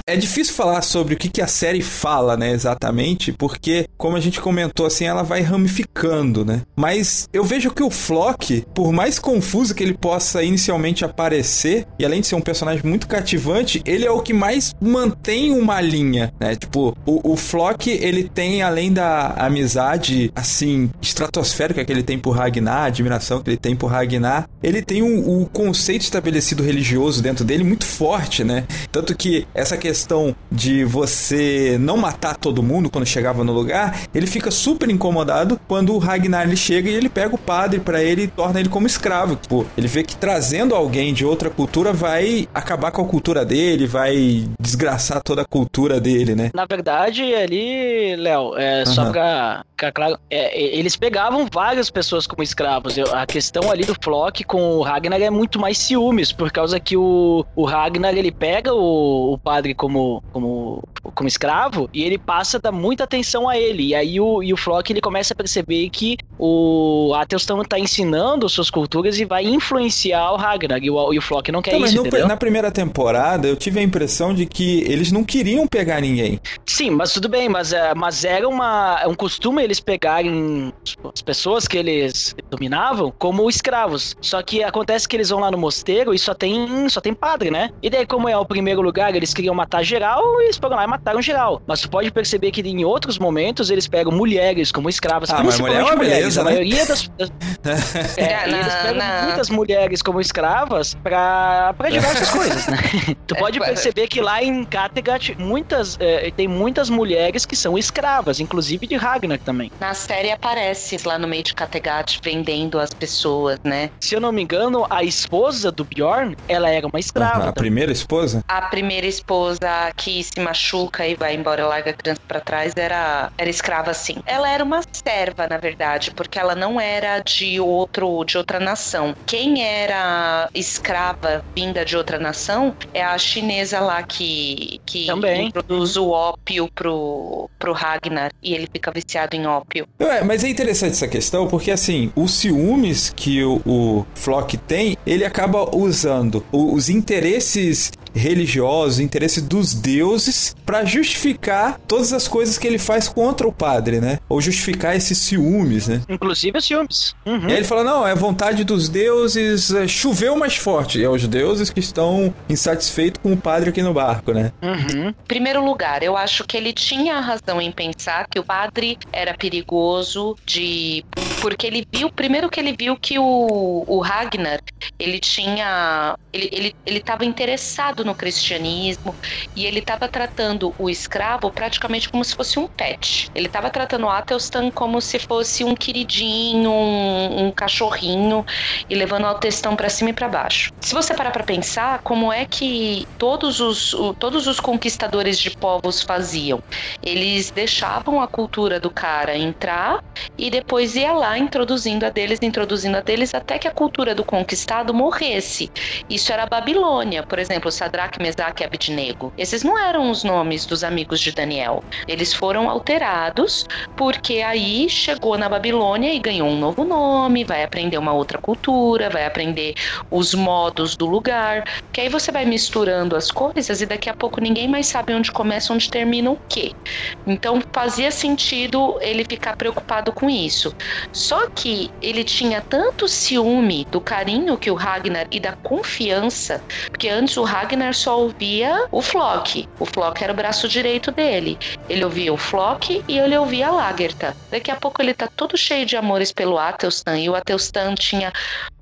A: É difícil falar sobre o que, que a série fala, né, exatamente, porque, como a gente comentou, assim, ela vai ramificando, né? Mas eu vejo que o Flock, por mais confuso que ele possa inicialmente aparecer, e além de ser um personagem muito cativante, ele é o que mais mantém uma linha, né? Tipo, o, o Flock, ele tem, além da amizade, assim, estratosférica que ele tem por Ragnar, a admiração que ele tem por Ragnar, ele tem o um, um conceito estabelecido religioso dentro dele muito forte, né? Tanto que essa questão questão de você não matar todo mundo quando chegava no lugar, ele fica super incomodado quando o Ragnar ele chega e ele pega o padre para ele e torna ele como escravo. Tipo, ele vê que trazendo alguém de outra cultura vai acabar com a cultura dele, vai desgraçar toda a cultura dele, né?
D: Na verdade, ali, Léo, é, uhum. só pra claro, é, eles pegavam várias pessoas como escravos. Eu, a questão ali do Flock com o Ragnar é muito mais ciúmes, por causa que o, o Ragnar ele pega o, o padre como como, como, escravo e ele passa a dar muita atenção a ele. E aí o, e o Flock ele começa a perceber que o Atheus está ensinando suas culturas e vai influenciar o Ragnar. E o, e o Flock não quer então, isso,
A: no, Na primeira temporada, eu tive a impressão de que eles não queriam pegar ninguém.
D: Sim, mas tudo bem, mas, é, mas era uma, é um costume eles pegarem as pessoas que eles dominavam como escravos. Só que acontece que eles vão lá no mosteiro e só tem, só tem padre, né? E daí, como é o primeiro lugar, eles queriam matar geral, eles foram lá e mataram geral. Mas tu pode perceber que em outros momentos eles pegam mulheres como escravas,
A: ah, principalmente mulher é mulheres. Beleza,
D: a né? maioria das. é, eles pegam muitas mulheres como escravas pra, pra diversas coisas, né? Tu é, pode perceber que lá em Kattegat muitas, é, tem muitas mulheres que são escravas, inclusive de Ragnar também.
C: Na série aparece lá no meio de Kattegat vendendo as pessoas, né?
D: Se eu não me engano, a esposa do Bjorn, ela era uma escrava.
A: a primeira esposa?
C: A primeira esposa que se machuca e vai embora, larga a criança para trás, era, era escrava assim. Ela era uma serva, na verdade, porque ela não era de outro de outra nação. Quem era escrava vinda de outra nação é a chinesa lá que, que
D: Também.
C: introduz o ópio pro, pro Ragnar e ele fica viciado em
A: É, mas é interessante essa questão porque assim, os ciúmes que o, o Flock tem, ele acaba usando os interesses religiosos, interesse dos deuses para justificar todas as coisas que ele faz contra o padre, né? Ou justificar esses ciúmes, né?
D: Inclusive os ciúmes.
A: Uhum. E aí ele fala: não, é vontade dos deuses, é, choveu mais forte. E é os deuses que estão insatisfeitos com o padre aqui no barco, né?
C: Uhum. Primeiro lugar, eu acho que ele tinha razão em pensar que o padre era perigoso de Porque ele viu, primeiro que ele viu que o, o Ragnar, ele tinha. Ele, ele, ele tava interessado no cristianismo e ele estava tratando o escravo praticamente como se fosse um pet. Ele estava tratando o Atelstan como se fosse um queridinho, um, um cachorrinho e levando o Atelstan para cima e para baixo. Se você parar para pensar, como é que todos os, todos os conquistadores de povos faziam? Eles deixavam a cultura do cara entrar e depois ia lá introduzindo a deles, introduzindo a deles até que a cultura do conquistado morresse. Isso era a Babilônia, por exemplo, Sadraque, Mesaque e Abednego. Esses não eram os nomes dos amigos de Daniel. Eles foram alterados porque aí chegou na Babilônia e ganhou um novo nome, vai aprender uma outra cultura, vai aprender os modos do lugar, que aí você vai misturando as coisas e daqui a pouco ninguém mais sabe onde começa, onde termina o quê. Então fazia sentido ele ficar preocupado com isso. Só que ele tinha tanto ciúme do carinho que o Ragnar e da confiança, porque antes o Ragnar só ouvia o Flock. O Flock era o braço direito dele. Ele ouvia o Flock e ele ouvia a Lagertha. Daqui a pouco ele tá todo cheio de amores pelo Atelstan e o Atelstan tinha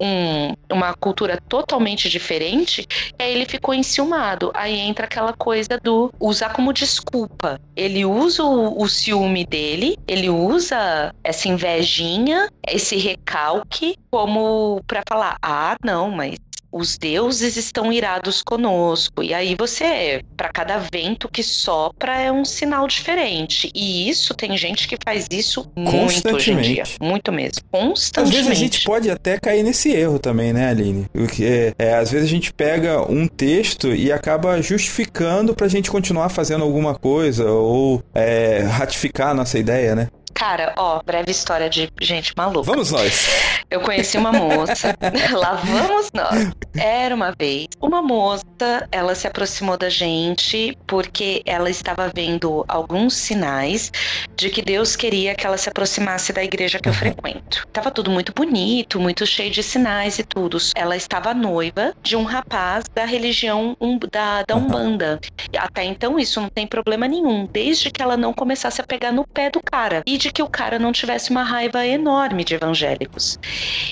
C: um, uma cultura totalmente diferente. Aí ele ficou enciumado. Aí entra aquela coisa do usar como desculpa. Ele usa o, o ciúme dele, ele usa essa invejinha, esse recalque como para falar: ah, não, mas os deuses estão irados conosco. E aí você, para cada vento que sopra, é um sinal diferente. E isso tem gente que faz isso muito hoje em dia. Muito mesmo. Constantemente.
A: Às vezes a gente pode até cair nesse erro também, né, Aline? Porque é, às vezes a gente pega um texto e acaba justificando pra gente continuar fazendo alguma coisa ou é, ratificar a nossa ideia, né?
C: Cara, ó, breve história de gente maluca.
A: Vamos nós.
C: Eu conheci uma moça, lá vamos nós. Era uma vez uma moça, ela se aproximou da gente porque ela estava vendo alguns sinais de que Deus queria que ela se aproximasse da igreja que eu frequento. Tava tudo muito bonito, muito cheio de sinais e tudo. Ela estava noiva de um rapaz da religião um, da, da Umbanda. Até então isso não tem problema nenhum, desde que ela não começasse a pegar no pé do cara e de que o cara não tivesse uma raiva enorme de evangélicos.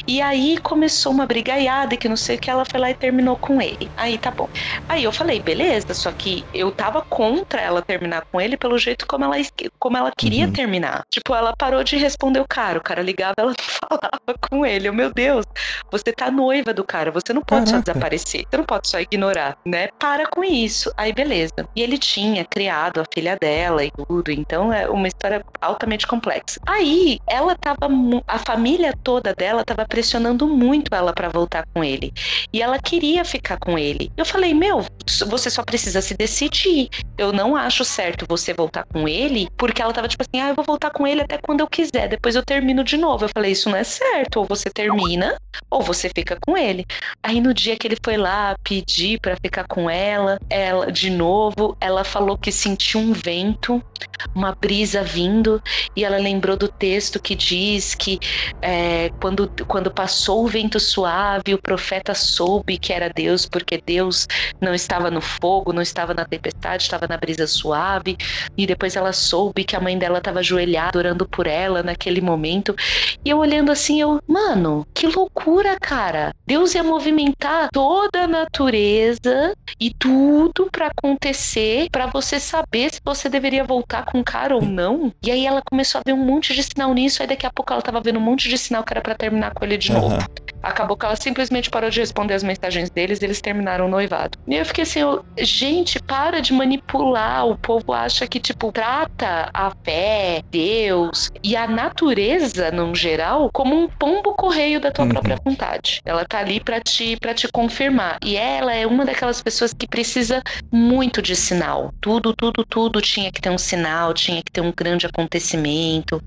C: E aí começou uma brigaiada e que não sei o que ela foi lá e terminou com ele. Aí tá bom. Aí eu falei, beleza, só que eu tava contra ela terminar com ele pelo jeito como ela, como ela queria uhum. terminar. Tipo, ela parou de responder o cara. O cara ligava, ela não falava com ele. Eu, meu Deus, você tá noiva do cara, você não pode Caraca. só desaparecer, você não pode só ignorar, né? Para com isso. Aí beleza. E ele tinha criado a filha dela e tudo, então é uma história altamente complexa. Aí ela tava, a família toda dela tava pressionando muito ela para voltar com ele. E ela queria ficar com ele. Eu falei, meu, você só precisa se decidir. Eu não acho certo você voltar com ele, porque ela tava tipo assim, ah, eu vou voltar com ele até quando eu quiser, depois eu termino de novo. Eu falei, isso não é certo. Ou você termina, ou você fica com ele. Aí no dia que ele foi lá pedir para ficar com ela, ela de novo, ela falou que sentiu um vento, uma brisa vindo, e ela lembrou do texto que diz que é, quando, quando passou o vento suave, o profeta soube que era Deus, porque Deus não estava no fogo, não estava na tempestade, estava na brisa suave. E depois ela soube que a mãe dela estava ajoelhada orando por ela naquele momento. E eu olhando assim, eu, mano, que loucura, cara. Deus ia movimentar toda a natureza e tudo para acontecer para você saber se você deveria voltar com o cara ou não. E aí ela começou a ver um monte de sinal nisso, aí daqui a pouco ela tava vendo um monte de sinal que era para terminar com ele de uhum. novo. Acabou que ela simplesmente parou de responder as mensagens deles e eles terminaram o noivado. E eu fiquei assim, eu, gente, para de manipular. O povo acha que, tipo, trata a fé, Deus e a natureza, no geral, como um pombo correio da tua uhum. própria vontade. Ela tá ali para te, pra te confirmar. E ela é uma daquelas pessoas que precisa muito de sinal. Tudo, tudo, tudo tinha que ter um sinal, tinha que ter um grande acontecimento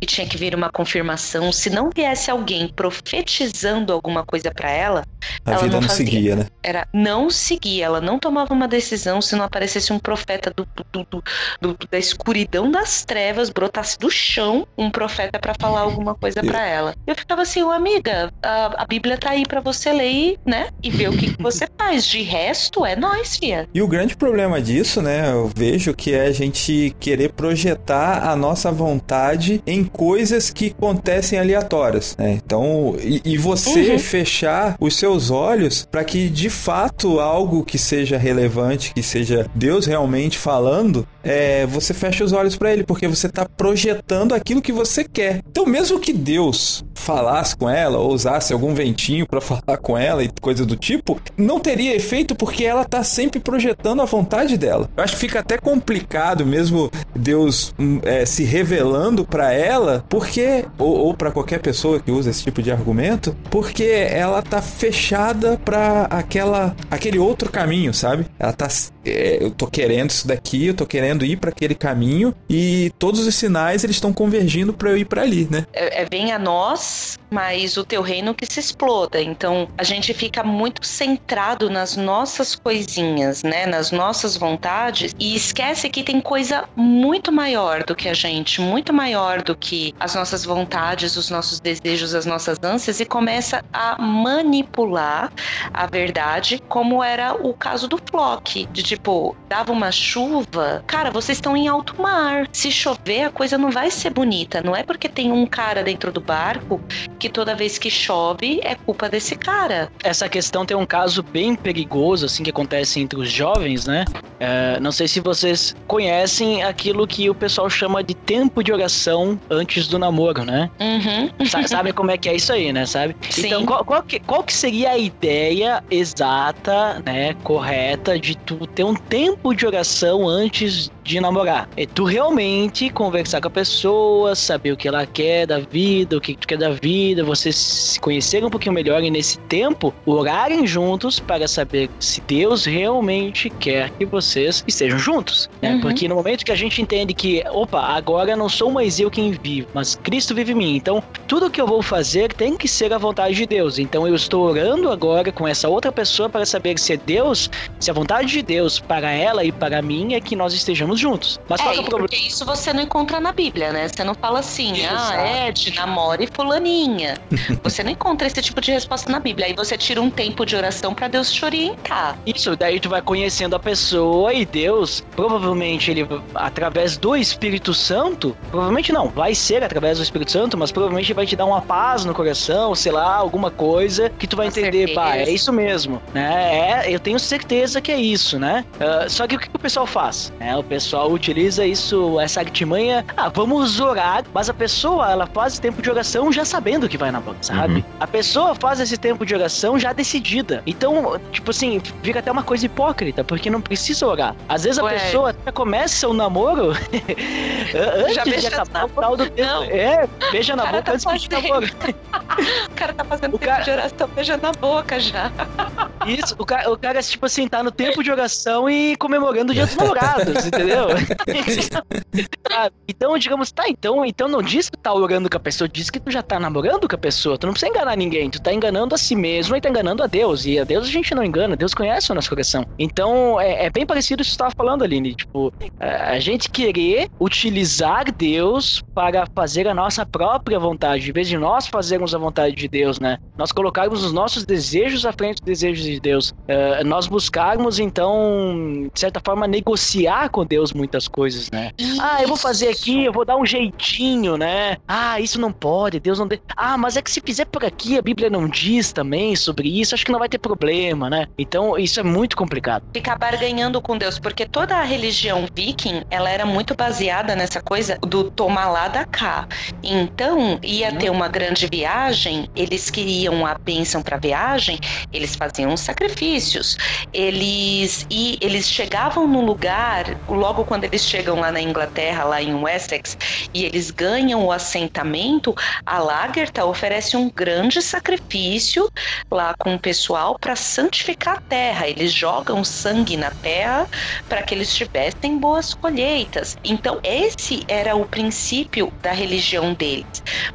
C: e tinha que vir uma confirmação. Se não viesse alguém profetizando alguma coisa para ela,
A: A
C: ela
A: vida
C: não
A: não
C: fazia.
A: seguia, né?
C: era não seguir. Ela não tomava uma decisão se não aparecesse um profeta do, do- do- da escuridão das trevas, brotasse do chão um profeta pra falar alguma coisa pra ela. Eu ficava assim, ô amiga, a, a Bíblia tá aí pra você ler, e, né? E ver o que, que você faz. De resto, é nós, fia.
A: E o grande problema disso, né, eu vejo que é a gente querer projetar a nossa vontade em coisas que acontecem aleatórias, né? Então, e, e você
C: Uhum.
A: fechar os seus olhos para que de fato algo que seja relevante, que seja Deus realmente falando, é, você fecha os olhos para ele, porque você tá projetando aquilo que você quer. Então, mesmo que Deus falasse com ela ou usasse algum ventinho para falar com ela e coisa do tipo, não teria efeito porque ela tá sempre projetando a vontade dela. Eu acho que fica até complicado mesmo Deus hum, é, se revelando para ela, porque ou, ou para qualquer pessoa que usa esse tipo de argumento, porque ela tá fechada para aquela aquele outro caminho, sabe? Ela tá é, eu tô querendo isso daqui, eu tô querendo ir para aquele caminho e todos os sinais eles estão convergindo para eu ir para ali, né?
C: É, é vem a nós, mas o teu reino que se exploda. Então a gente fica muito centrado nas nossas coisinhas, né? Nas nossas vontades e esquece que tem coisa muito maior do que a gente, muito maior do que as nossas vontades, os nossos desejos, as nossas ânsias e começa a manipular a verdade, como era o caso do Flock, de tipo, dava uma chuva, cara, vocês estão em alto mar. Se chover, a coisa não vai ser bonita. Não é porque tem um cara dentro do barco que toda vez que chove é culpa desse cara.
D: Essa questão tem um caso bem perigoso, assim, que acontece entre os jovens, né? É, não sei se vocês conhecem aquilo que o pessoal chama de tempo de oração antes do namoro, né?
C: Uhum.
D: Sa- Sabe como é que é isso aí, né? Sabe?
C: Sim.
D: Então, qual, qual que, qual que seria a ideia exata, né, correta de tu ter um tempo de oração antes de namorar? É tu realmente conversar com a pessoa, saber o que ela quer da vida, o que tu quer da vida, vocês se conhecerem um pouquinho melhor e nesse tempo orarem juntos para saber se Deus realmente quer que vocês estejam juntos, né?
C: Uhum.
D: Porque no momento que a gente entende que, opa, agora não sou mais eu quem vive, mas Cristo vive em mim. Então, tudo que eu vou fazer tem que ser a vontade de Deus. Então, eu estou orando agora com essa outra pessoa para saber se é Deus, se a vontade de Deus para ela e para mim é que nós estejamos juntos. Mas qual
C: É,
D: é o problema?
C: porque isso você não encontra na Bíblia, né? Você não fala assim,
D: Exato.
C: ah, Ed, namore fulaninha. você não encontra esse tipo de resposta na Bíblia. Aí você tira um tempo de oração pra Deus te orientar.
D: Isso, daí tu vai conhecendo a pessoa e Deus, provavelmente ele, através do Espírito Santo, provavelmente não, vai ser através do Espírito Santo, mas provavelmente vai te dar uma paz no coração, sei lá, alguma coisa que tu vai
C: Com
D: entender, pá, é isso mesmo, né? É, eu tenho certeza que é isso, né? Ah, só que o que que o pessoal faz? É, o pessoal utiliza isso, essa artimanha, ah, vamos orar, mas a pessoa, ela faz tempo de oração já sabendo que vai na banca, sabe?
B: Uhum.
D: A pessoa faz esse tempo de oração já decidida. Então, tipo assim, fica até uma coisa hipócrita, porque não precisa orar. Às vezes a
C: Ué.
D: pessoa até começa o namoro antes
C: Já
D: de
C: beija
D: acabar
C: na
D: o final do tempo.
C: Não.
D: É, beija na boca
C: tá
D: antes de
C: fazendo.
D: namoro.
C: O cara tá fazendo
D: O
C: tempo
D: cara-
C: de oração, beija na boca já.
D: Isso, o cara, o cara, tipo assim, tá no tempo de oração e comemorando o dia dos namorados, entendeu? Sabe? então, digamos, tá, então, então não diz que tu tá orando com a pessoa, diz que tu já tá namorando com a pessoa. Tu não precisa enganar ninguém, tu tá enganando a si mesmo e tá enganando a Deus. E a Deus a gente não engana, Deus conhece o nosso coração. Então, é, é bem parecido isso que você tava falando, Aline. Tipo, a gente querer utilizar Deus para fazer a nossa própria vontade, em vez de nós fazermos a vontade de Deus, né? Nós colocarmos os nossos desejos à frente dos desejos de Deus. Eh, nós buscarmos, então, de certa forma, negociar com Deus muitas coisas, né? Ah, eu vou fazer aqui, eu vou dar um jeitinho, né? Ah, isso não pode, Deus não. De... Ah, mas é que se fizer por aqui, a Bíblia não diz também sobre isso, acho que não vai ter problema, né? Então, isso é muito complicado.
C: Ficar barganhando com Deus, porque toda a religião viking, ela era muito baseada nessa coisa do tomar lá da cá. Então, ia ter uma grande viagem, eles queriam a bênção para viagem, eles faziam os sacrifícios. Eles e eles chegavam no lugar, logo quando eles chegam lá na Inglaterra, lá em Wessex, e eles ganham o assentamento, a Lagertha oferece um grande sacrifício lá com o pessoal para santificar a terra. Eles jogam sangue na terra para que eles tivessem boas colheitas. Então, esse era o princípio da religião deles.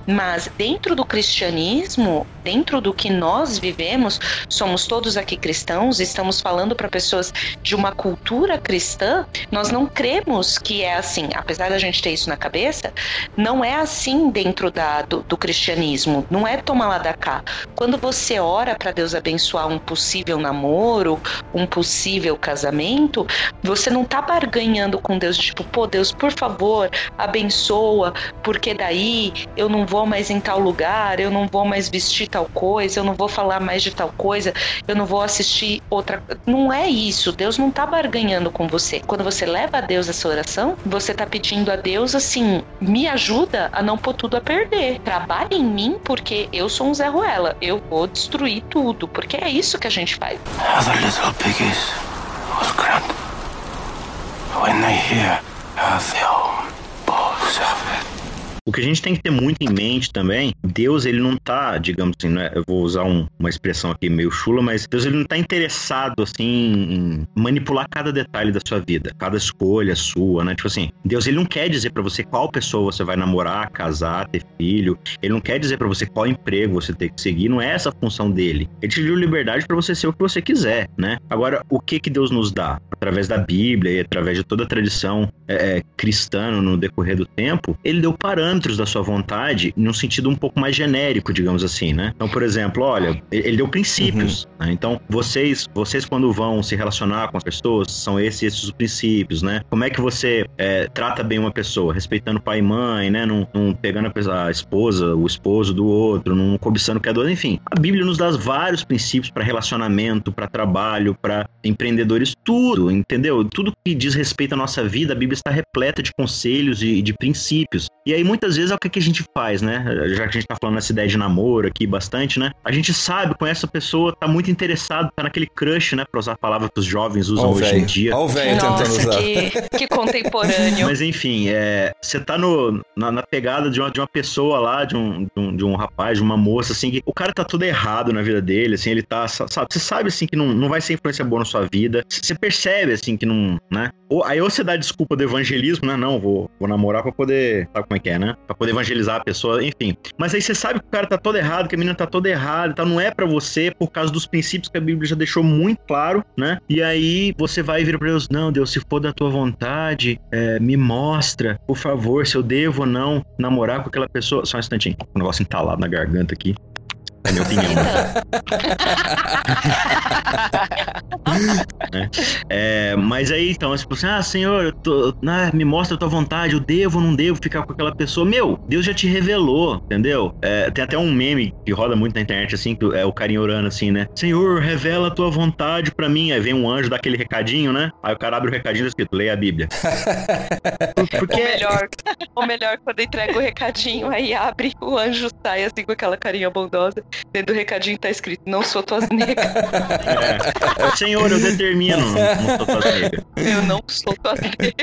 C: Mas dentro do cristianismo, dentro do que nós vivemos, somos todos aqui cristãos, estamos falando para pessoas de uma cultura cristã, nós não cremos que é assim, apesar da gente ter isso na cabeça, não é assim dentro da, do, do cristianismo, não é tomar lá da cá. Quando você ora para Deus abençoar um possível namoro, um possível casamento, você não tá barganhando com Deus, tipo, pô, Deus, por favor, abençoa, porque daí eu não vou mais em tal lugar, eu não vou mais vestir tal coisa, eu não vou falar mais de tal coisa, eu não vou assistir outra. Não é isso. Deus não tá barganhando com você. Quando você leva a Deus essa oração, você tá pedindo a Deus assim: me ajuda a não pôr tudo a perder. Trabalhe em mim, porque eu sou um Zé Ruela. Eu vou destruir tudo. Porque é isso que a gente faz.
E: Other little piggies grand. When they hear how the old boss of it.
B: O que a gente tem que ter muito em mente também, Deus ele não tá, digamos assim, né, eu vou usar um- uma expressão aqui meio chula, mas Deus ele não tá interessado assim em manipular cada detalhe da sua vida, cada escolha sua, né? Tipo assim, Deus ele não quer dizer pra você qual pessoa você vai namorar, casar, ter filho. Ele não quer dizer pra você qual emprego você tem que seguir, não é essa a função dele. Ele te deu liberdade pra você ser o que você quiser, né? Agora, o que que Deus nos dá? Através da Bíblia e através de toda a tradição é, é, cristã no decorrer do tempo, ele deu parâmetros da sua vontade num sentido um pouco mais genérico, digamos assim, né? Então, por exemplo, olha, ele deu princípios, né? Então, vocês, vocês quando vão se relacionar com as pessoas, são esses, esses os princípios, né? Como é que você é, trata bem uma pessoa? Respeitando pai e mãe, né? Não, não pegando a, esposa, o esposo do outro, não cobiçando o que é do outro, enfim. A Bíblia nos dá vários princípios para relacionamento, para trabalho, para empreendedores, tudo, entendeu? Tudo que diz respeito à nossa vida, a Bíblia está repleta de conselhos e de princípios. E aí, muitas vezes, é o que, que a gente faz, né? Já que a gente tá falando nessa ideia de namoro aqui bastante, né? A gente sabe, conhece a pessoa, tá muito interessado, tá naquele crush, né? Pra usar a palavra que os jovens usam
A: Ó o
B: hoje em
A: velho.
B: dia.
A: Ó o velho tentando usar.
C: que, que contemporâneo.
B: Mas enfim, é, você tá no, na, na pegada de uma, de uma pessoa lá, de um, de, um, de um rapaz, de uma moça, assim, que o cara tá tudo errado na vida dele, assim, ele tá, sa- sabe, você sabe, assim, que não, não vai ser influência boa na sua vida, você percebe, assim, que não, né? Ou, aí ou você dá desculpa do evangelismo, né? Não, vou, vou namorar pra poder, sabe como é que é, né? Pra poder evangelizar a pessoa, enfim. Mas aí você sabe que o cara tá todo errado, que a menina tá toda errada, então não é pra você por causa dos princípios que a Bíblia já deixou muito claro, né? E aí você vai vir pra Deus, não, Deus, se for da tua vontade, é, me mostra, por favor, se eu devo ou não namorar com aquela pessoa. Só um instantinho, um negócio entalado na garganta aqui. É minha opinião. né? É, mas aí, então, tipo assim, ah, Senhor, eu tô, né, me mostra a tua vontade, eu devo ou não devo ficar com aquela pessoa. Meu, Deus já te revelou, entendeu? É, tem até um meme que roda muito na internet, assim, que é o carinha orando assim, né? Senhor, revela a tua vontade pra mim. Aí vem um anjo, dá aquele recadinho, né? Aí o cara abre o recadinho e tá escrito, leia a Bíblia. Porque
C: Ou melhor, ou melhor, quando entrega o recadinho, aí abre, o anjo sai assim com aquela carinha bondosa. Dentro do recadinho tá escrito: Não sou tuas negas.
B: é, é, Senhor, eu determino, não sou tua nega.
C: Eu não sou tuas negas.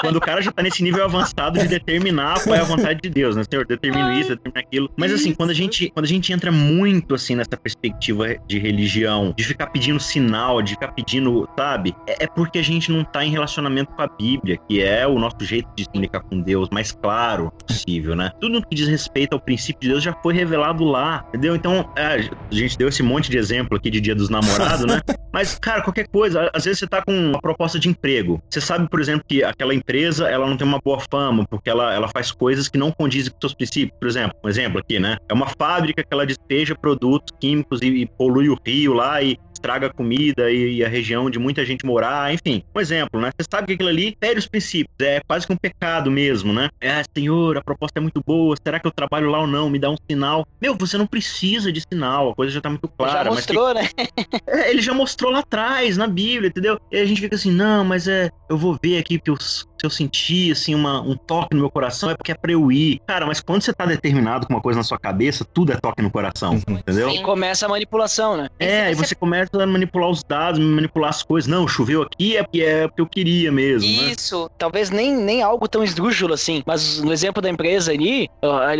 B: Quando o cara já tá nesse nível avançado de determinar qual é a vontade de Deus, né? Senhor, determino isso, determino aquilo. Mas assim, quando a gente, quando a gente entra muito assim nessa perspectiva de religião, de ficar pedindo sinal, de ficar pedindo, sabe? É, é porque a gente não tá em relacionamento com a Bíblia, que é o nosso jeito de se comunicar com Deus mais claro possível, né? Tudo que diz respeito ao princípio de Deus já foi revelado lá, entendeu? Então, é, a gente deu esse monte de exemplo aqui de Dia dos Namorados, né? Mas, cara, qualquer coisa, às vezes você tá com uma proposta de emprego. Você sabe, por exemplo, que aquela empresa, ela não tem uma boa fama, porque ela, ela faz coisas que não condizem com seus princípios. Por exemplo, um exemplo aqui, né? É uma fábrica que ela despeja produtos químicos e, e polui o rio lá e estraga a comida e, a região de muita gente morar, enfim. Um exemplo, né? Você sabe que aquilo ali fere os princípios, é quase que um pecado mesmo, né? É, senhor, a proposta é muito boa, será que eu trabalho lá ou não? Me dá um sinal. Meu, você não precisa de sinal, a coisa já tá muito clara.
D: Já
B: mas que-
D: mostrou, né?
B: é, ele já mostrou lá atrás, na Bíblia, entendeu? E a gente fica assim, não, mas é, eu vou ver aqui que eu, se eu sentir, assim, uma, um toque no meu coração, é porque é pra eu ir. Cara, mas quando você tá determinado com uma coisa na sua cabeça, tudo é toque no coração, entendeu?
C: Sim.
D: Começa a manipulação, né?
B: É, aí você começa a manipular os dados, manipular as coisas. Não, choveu aqui é porque é porque eu queria mesmo, né?
C: Isso.
D: Talvez nem, nem algo tão esdrúxulo assim, mas no exemplo da empresa ali,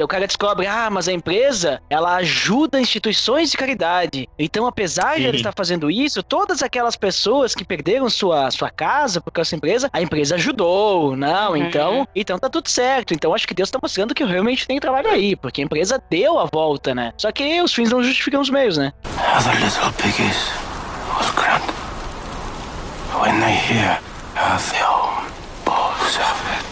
D: o cara descobre, ah, mas a empresa, ela ajuda instituições de caridade. Então, apesar de
B: Sim.
D: ele estar fazendo isso, todas aquelas pessoas que perderam sua, sua casa por causa dessa empresa, a empresa ajudou, show. Não,
C: Uhum.
D: então, então tá tudo certo. Então acho que Deus tá mostrando que realmente tem trabalho aí, porque a empresa deu a volta, né? Só que os fins não justificam os meios, né?
E: Other little piggies grunt. When they hear how the old boss of it.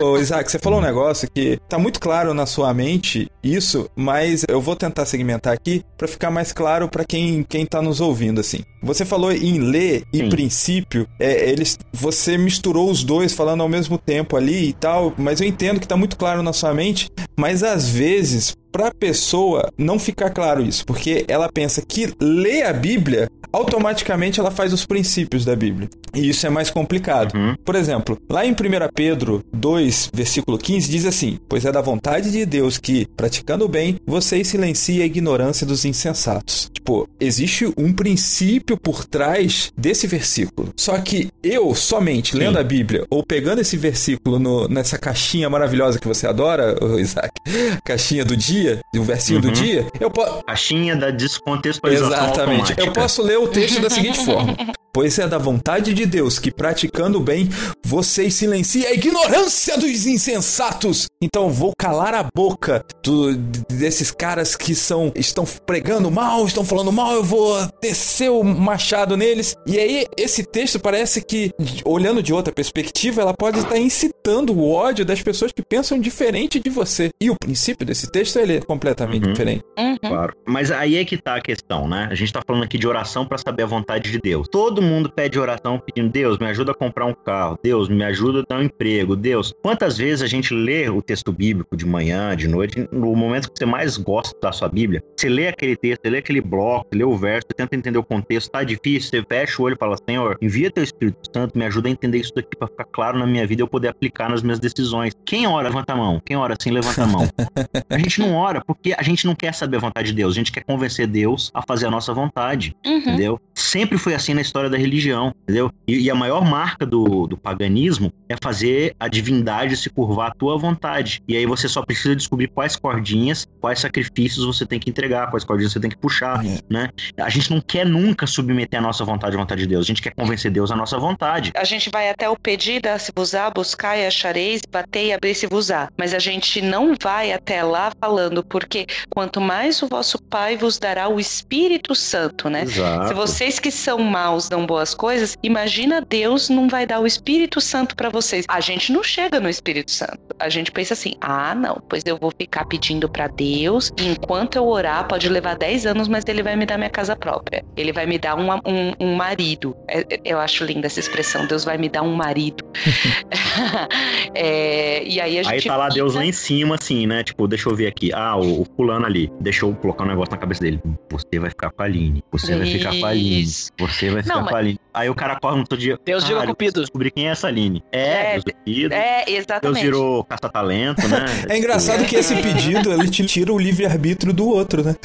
A: Ô, Isaac, você falou um negócio que tá muito claro na sua mente isso, mas eu vou tentar segmentar aqui pra ficar mais claro pra quem, quem tá nos ouvindo, assim. Você falou em ler e
B: Sim.
A: princípio, é, eles, você misturou os dois falando ao mesmo tempo ali e tal, mas eu entendo que tá muito claro na sua mente, mas às vezes pra pessoa não fica claro isso, porque ela pensa que ler a Bíblia automaticamente ela faz os princípios da Bíblia. E isso é mais complicado.
B: Uhum.
A: Por exemplo, lá em 1 Pedro 2, versículo 15, diz assim: Pois é da vontade de Deus que, praticando o bem, vocês silenciem a ignorância dos insensatos. Tipo, existe um princípio por trás desse versículo. Só que eu, somente
B: Sim.
A: lendo a Bíblia ou pegando esse versículo no- nessa caixinha maravilhosa que você adora, Isaac, caixinha do dia, o versinho do
B: Uhum.
A: dia, eu posso.
B: Caixinha da descontextualização
A: Exatamente.
B: automática.
A: Eu posso ler o texto da seguinte forma: Pois é da vontade de Deus que, praticando o bem, vocês silenciem a ignorância dos insensatos. Então vou calar a boca do- desses caras que são estão pregando mal, estão falando mal, eu vou descer o machado neles. E aí, esse texto parece que, olhando de outra perspectiva, ela pode estar incitando o ódio das pessoas que pensam diferente de você. E o princípio desse texto ele é completamente
B: Uhum.
A: diferente.
C: Uhum.
B: Claro. Mas aí é que tá a questão, né? A gente tá falando aqui de oração pra saber a vontade de Deus. Todo mundo pede oração pedindo, Deus, me ajuda a comprar um carro. Deus, me ajuda a dar um emprego. Deus, quantas vezes a gente lê o texto bíblico de manhã, de noite, no momento que você mais gosta da sua Bíblia, você lê aquele texto, você lê aquele bloco, você lê o verso, você tenta entender o contexto, tá difícil, você fecha o olho e fala, Senhor, envia teu Espírito Santo, me ajuda a entender isso daqui pra ficar claro na minha vida e eu poder aplicar nas minhas decisões. Quem ora, levanta a mão. Quem ora assim, levanta a mão. A gente não ora porque a gente não quer saber a vontade de Deus, a gente quer convencer Deus a fazer a nossa vontade,
C: Uhum.
B: entendeu? Sempre foi assim na história da religião, entendeu? E, e a maior marca do, do paganismo é fazer a divindade se curvar à tua vontade. E aí você só precisa descobrir quais cordinhas, quais sacrifícios você tem que entregar, quais cordinhas você tem que puxar,
A: É.
B: né? A gente não quer nunca submeter a nossa vontade à vontade de Deus, a gente quer convencer Deus à nossa vontade.
C: A gente vai até o pedir, se vos há, buscar e achareis, bater e abrir se vos há. Mas a gente não vai até lá falando, porque quanto mais o vosso Pai vos dará o Espírito Santo, né?
B: Exato.
C: Se vocês que são maus boas coisas, imagina Deus não vai dar o Espírito Santo pra vocês. A gente não chega no Espírito Santo. A gente pensa assim: ah, não, pois eu vou ficar pedindo pra Deus, e enquanto eu orar, pode levar 10 anos, mas ele vai me dar minha casa própria. Ele vai me dar um, um, um marido. É, é, Eu acho linda essa expressão: Deus vai me dar um marido. É, e aí a gente.
B: Aí tá lá Deus lá em cima, assim, né? Tipo, deixa eu ver aqui. Ah, o, o fulano ali. Deixa eu colocar um negócio na cabeça dele. Você vai ficar com a Aline. Você vai ficar com a Aline.
C: Isso.
B: Você vai ficar
C: Não,
B: com
C: mas-
B: a Aline. Aí o cara corre no outro dia.
D: Deus virou
B: "Caralho,
D: cupido."
B: preciso Descobrir quem é essa Aline. É,
C: É,
B: Deus cupido.
C: É,
B: Deus
C: exatamente.
B: virou caça-talento, né?
A: É engraçado que esse pedido ele te tira o livre-arbítrio do outro, né?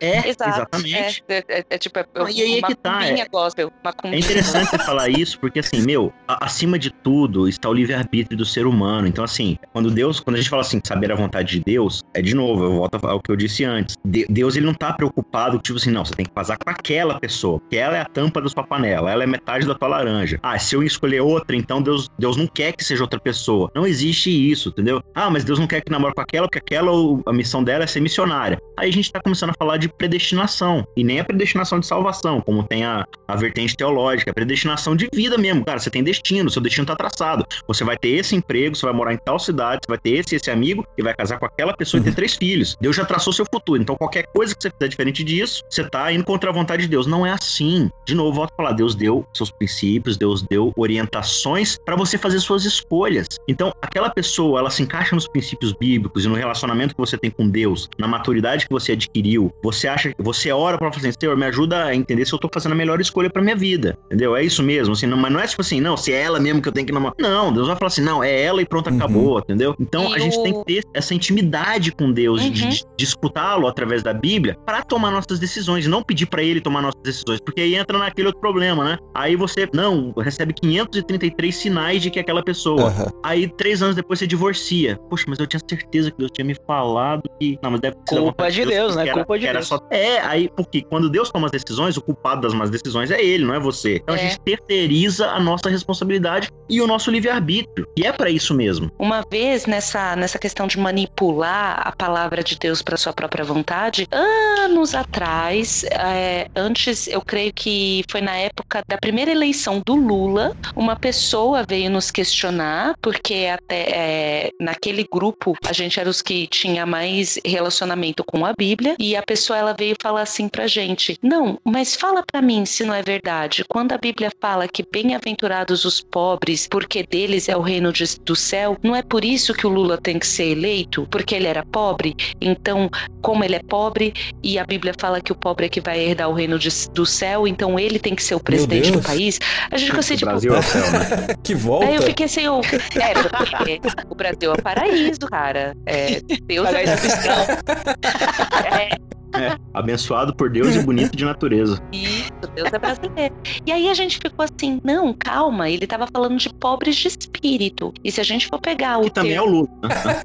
B: É,
C: Exato.
B: exatamente.
C: É, é- é tipo é
B: Não, e aí é
C: uma
B: que tá, é-
C: gospel. Uma
B: É interessante você falar isso, porque assim, meu, a- acima de tudo está o livre-arbítrio do ser humano. Então, assim, quando Deus, quando a gente fala assim, saber a vontade de Deus, é de novo, eu volto ao que eu disse antes. De- Deus, ele não tá preocupado, tipo assim, não, você tem que casar com aquela pessoa, porque ela é a tampa da sua panela, ela é metade da tua laranja. Ah, se eu escolher outra, então Deus, Deus não quer que seja outra pessoa. Não existe isso, entendeu? Ah, mas Deus não quer que namore com aquela, porque aquela, a missão dela é ser missionária. Aí a gente tá começando a falar de predestinação, e nem a predestinação de salvação, como tem a, a vertente teológica, a predestinação de vida mesmo. Cara, você tem destino, seu destino tá traçado. Você vai ter esse emprego, você vai morar em tal cidade, você vai ter esse esse amigo e vai casar com aquela pessoa e ter três filhos. Deus já traçou seu futuro. Então qualquer coisa que você fizer diferente disso, você tá indo contra a vontade de Deus. Não é assim. De novo, falar, Deus deu seus princípios, Deus deu orientações para você fazer suas escolhas. Então, aquela pessoa, ela se encaixa nos princípios bíblicos e no relacionamento que você tem com Deus, na maturidade que você adquiriu. Você acha, você ora para falar assim, Senhor, me ajuda a entender se eu tô fazendo a melhor escolha para minha vida. Entendeu? É isso mesmo, assim, não, mas não é tipo assim, não, se é ela mesmo que eu tenho que namorar. Não, Deus vai falar assim, não, é ela e pronto,
A: Uhum.
B: acabou, entendeu? Então
C: E
B: a gente
C: o-
B: tem que ter essa intimidade com Deus, de,
C: Uhum.
B: de, de escutá-lo através da Bíblia para tomar nossas decisões, e não pedir para ele tomar nossas decisões, porque aí entra naquele outro problema, né? Aí você, não, recebe 533 sinais de que é aquela pessoa.
A: Aham.
B: Aí, três anos depois, você divorcia. Poxa, mas eu tinha certeza que Deus tinha me falado que. Não, mas deve ser
D: Culpa de Deus, né?
B: que
D: Culpa de
B: era
D: Deus.
B: só- É, aí, porque quando Deus toma as decisões, o culpado das más decisões é ele, não é você. Então a
C: É.
B: gente terceiriza a nossa responsabilidade e o nosso livre-arbítrio. E é pra isso mesmo.
C: Uma vez nessa, nessa questão de manipular a palavra de Deus para sua própria vontade, anos atrás, é, antes eu creio que foi na época da primeira eleição do Lula, uma pessoa veio nos questionar, porque até é, naquele grupo a gente era os que tinha mais relacionamento com a Bíblia, e a pessoa ela veio falar assim pra gente: Não, mas fala pra mim se não é verdade. Quando a Bíblia fala que bem-aventurados os pobres, porque deles é o reino de- do céu, não é por isso que o Lula tem que ser eleito? Porque ele era pobre? Então, como ele é pobre e a Bíblia fala que o pobre é que vai herdar o reino de- do céu, então ele tem que ser o presidente do
A: Deus.
C: país? A gente ficou assim, tipo,
B: Brasil é o céu, né?
A: Que volta.
C: Aí eu fiquei assim, eu, é, porque o Brasil é o paraíso, cara. É, Deus é
D: Paraíso fiscal.
C: É,
B: Abençoado por Deus e bonito de natureza.
C: isso, Deus é brasileiro. E aí a gente ficou assim, não, calma, ele tava falando de pobres de espírito. E se a gente for pegar o
B: Que também é
C: termo.
B: o Lula. né?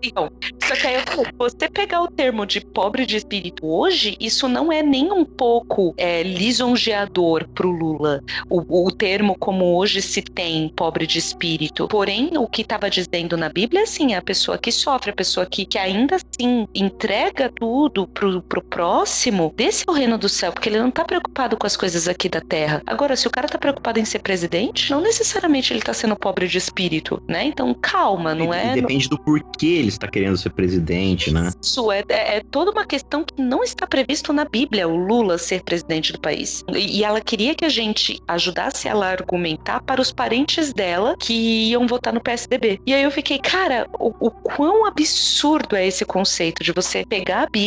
C: Então, só que aí eu falei, você pegar o termo de pobre de espírito hoje, isso não é nem um pouco é, lisonjeador pro Lula. O, o termo como hoje se tem, pobre de espírito. Porém, o que estava dizendo na Bíblia, assim, é a pessoa que sofre, a pessoa que, que ainda assim entrega tudo pro, pro próximo, desse é o reino do céu, porque ele não tá preocupado com as coisas aqui da terra. Agora, se o cara tá preocupado em ser presidente, não necessariamente ele tá sendo pobre de espírito, né? Então, calma, não
B: E-
C: é.
B: depende do porquê ele está querendo ser presidente, né?
C: Isso é, é, é toda uma questão que não está previsto na Bíblia, o Lula ser presidente do país. E, e ela queria que a gente ajudasse ela a argumentar para os parentes dela que iam votar no PSDB. E aí eu fiquei, cara, o, o quão absurdo é esse conceito de você pegar a Bíblia,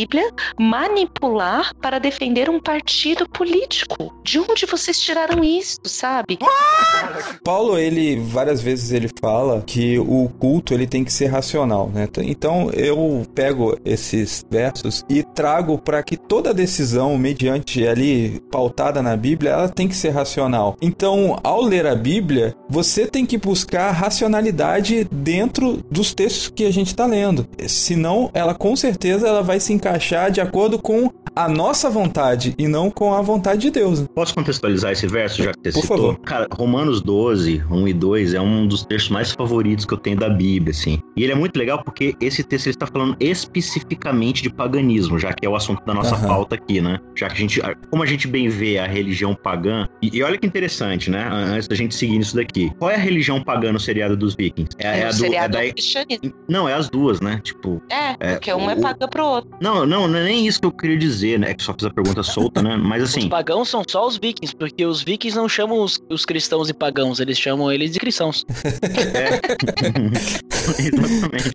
C: manipular para defender um partido político. De onde vocês tiraram isso, sabe?
A: Paulo, ele várias vezes ele fala que o culto ele tem que ser racional, né? Então eu pego esses versos e trago para que toda decisão mediante ali pautada na Bíblia, ela tem que ser racional. Então, ao ler a Bíblia, você tem que buscar racionalidade dentro dos textos que a gente está lendo. Senão, ela com certeza ela vai se encaixar de acordo com a nossa vontade e não com a vontade de Deus. né?
B: Posso contextualizar esse verso, já que você
A: Por
B: citou?
A: favor.
B: Cara, Romanos 12, 1 e 2 é um dos textos mais favoritos que eu tenho da Bíblia, assim. E ele é muito legal porque esse texto está falando especificamente de paganismo, já que é o assunto da nossa
A: Aham.
B: pauta aqui, né? Já que a gente, como a gente bem vê a religião pagã, e, e olha que interessante, né? Antes da gente seguir nisso daqui. Qual é a religião pagã no seriado dos vikings? É, é
C: o
B: a do, é da-
C: é.
B: Não, é as duas, né? Tipo,
C: É,
B: É,
C: porque um é
B: o-
C: paga pro outro.
B: não, não, não é nem isso que eu queria dizer, né? É que só fiz a pergunta solta, né? Mas
D: Os
B: assim,
D: pagãos são só os vikings, porque os vikings não chamam os, os cristãos de pagãos, eles chamam eles de cristãos.
B: Exatamente.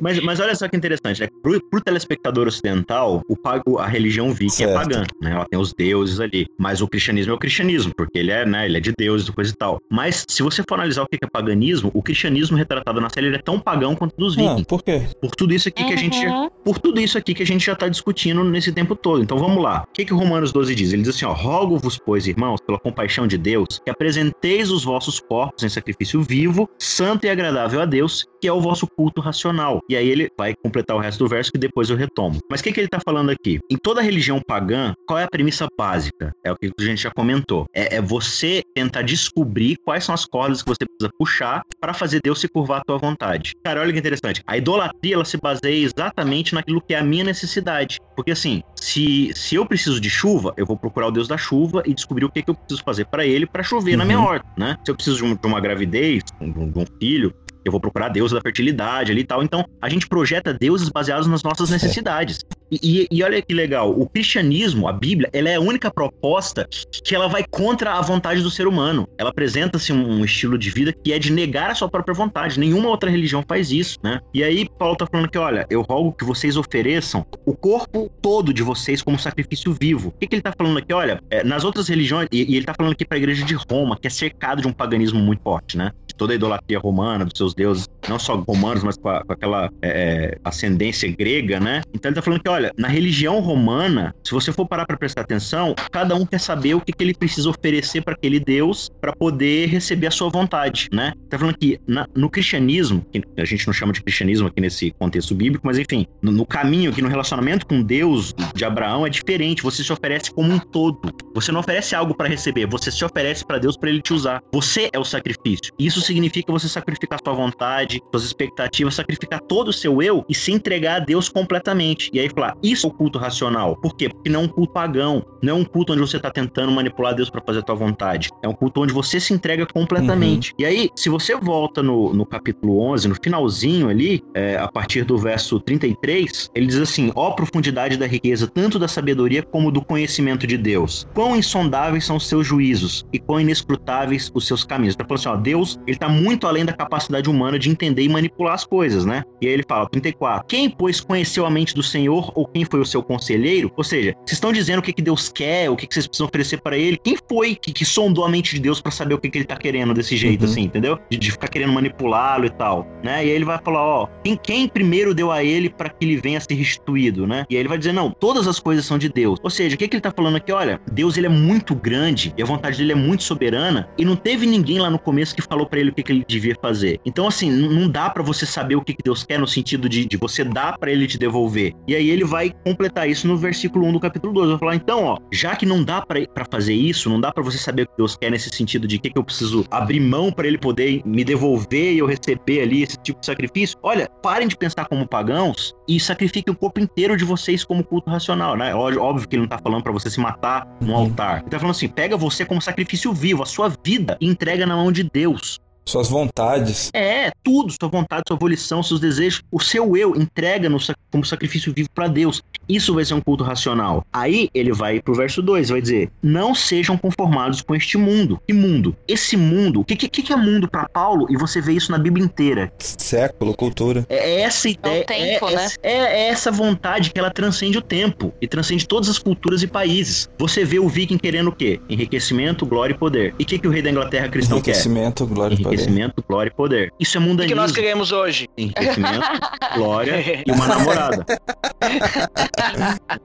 B: Mas, mas olha só que interessante, né? Pro, pro telespectador ocidental, o, pag- a religião viking
A: Certo.
B: é pagã, né? Ela tem os deuses ali. Mas o cristianismo é o cristianismo, porque ele é, né? Ele é de deuses e coisa e tal. Mas se você for analisar o que é paganismo, o cristianismo retratado na série ele é tão pagão quanto dos
A: Ah,
B: vikings.
A: por quê?
B: Por tudo isso aqui que a gente já
C: Uhum.
B: por tudo isso aqui que a gente já está discutindo nesse tempo todo. Então vamos lá. O que, que o Romanos 12 diz? Ele diz assim: ó, rogo-vos, pois, irmãos, pela compaixão de Deus, que apresenteis os vossos corpos em sacrifício vivo, santo e agradável a Deus, que é o vosso culto racional. E aí ele vai completar o resto do verso que depois eu retomo. Mas o que, que ele está falando aqui? Em toda religião pagã, qual é a premissa básica? É o que a gente já comentou. É, é você tentar descobrir quais são as cordas que você precisa puxar para fazer Deus se curvar à tua vontade. Cara, olha que interessante. A idolatria ela se baseia exatamente naquilo que é a minha necessidade. Porque assim, se, se eu preciso de chuva, eu vou procurar o Deus da chuva e descobrir o que, que eu preciso fazer para ele para chover na minha
A: Uhum.
B: horta, né? Se eu preciso de, um- de uma gravidez, de um, de um filho, eu vou procurar Deus da fertilidade ali e tal. Então, a gente projeta deuses baseados nas nossas necessidades. E, e- olha que legal, o cristianismo, a Bíblia, ela é a única proposta que ela vai contra a vontade do ser humano. Ela apresenta-se um, um estilo de vida que é de negar a sua própria vontade. Nenhuma outra religião faz isso, né? E aí, Paulo tá falando que, olha, eu rogo que vocês ofereçam o corpo todo de vocês como sacrifício vivo. O que, que ele tá falando aqui? Olha, é, nas outras religiões, e, e ele tá falando aqui pra igreja de Roma, que é cercado de um paganismo muito forte, né? De toda a idolatria romana, dos seus deuses, não só romanos, mas com, a- com aquela é, ascendência grega, né? Então ele tá falando que, olha, olha, na religião romana, se você for parar para prestar atenção, cada um quer saber o que, que ele precisa oferecer para aquele Deus para poder receber a sua vontade, né? Tá falando que na, no cristianismo, que a gente não chama de cristianismo aqui nesse contexto bíblico, mas enfim, no, no caminho aqui no relacionamento com Deus de Abraão é diferente. Você se oferece como um todo. Você não oferece algo para receber, você se oferece para Deus para ele te usar. Você é o sacrifício. Isso significa você sacrificar sua vontade, suas expectativas, sacrificar todo o seu eu e se entregar a Deus completamente. E aí falar, isso é o culto racional. Por quê? Porque não é um culto pagão, não é um culto onde você está tentando manipular Deus para fazer a tua vontade. É um culto onde você se entrega completamente. Uhum. E aí, se você volta no, no capítulo 11, no finalzinho ali, é, a partir do verso 33, ele diz assim: ó profundidade da riqueza, tanto da sabedoria como do conhecimento de Deus. Quão insondáveis são os seus juízos e quão inescrutáveis os seus caminhos. Tá falando assim, ó, Deus, ele tá muito além da capacidade humana de entender e manipular as coisas, né? E aí ele fala, 34, quem, pois, conheceu a mente do Senhor ou quem foi o seu conselheiro? Ou seja, vocês estão dizendo o que, que Deus quer, o que, que vocês precisam oferecer para ele. Quem foi que, que sondou a mente de Deus para saber o que, que ele tá querendo desse jeito, uhum. assim, entendeu? De, de ficar querendo manipulá-lo e tal, né? E aí ele vai falar, ó, quem, quem primeiro deu a ele para que ele venha a ser restituído, né? E aí ele vai dizer, não, todas as coisas são de Deus. Ou seja, o que, que ele tá falando aqui? Olha, Deus ele é muito grande e a vontade dele é muito soberana e não teve ninguém lá no começo que falou para ele o que, que ele devia fazer. Então, assim, não dá para você saber o que, que Deus quer no sentido de, de você dar para ele te devolver. E aí ele vai completar isso no versículo 1 do capítulo 2. Vai falar, então, ó, já que não dá para fazer isso, não dá para você saber o que Deus quer nesse sentido de que, que eu preciso abrir mão para ele poder me devolver e eu receber ali esse tipo de sacrifício. Olha, parem de pensar como pagãos e sacrifiquem o corpo inteiro de vocês como culto racional, né? Óbvio que ele não tá falando para você se matar no altar. Ele tá falando assim: pega você como sacrifício vivo, a sua vida, e entrega na mão de Deus.
A: Suas vontades.
B: É, tudo, sua vontade, sua volição, seus desejos, o seu eu entrega no, como sacrifício vivo para Deus. Isso vai ser um culto racional. Aí ele vai pro verso 2, vai dizer: "Não sejam conformados com este mundo". Que mundo? Esse mundo, o que, que, que é mundo para Paulo? E você vê isso na Bíblia inteira.
A: Século, cultura.
B: É, é essa ideia, é, tempo, é, né? é, é, essa vontade que ela transcende o tempo e transcende todas as culturas e países. Você vê o viking querendo o quê? Enriquecimento, glória e poder. E o que, que o rei da Inglaterra cristão
A: Enriquecimento,
B: quer?
A: glória e poder
B: enriquecimento, glória e poder. Isso é mundanismo.
D: O que nós queremos hoje?
B: Enriquecimento, glória e uma namorada.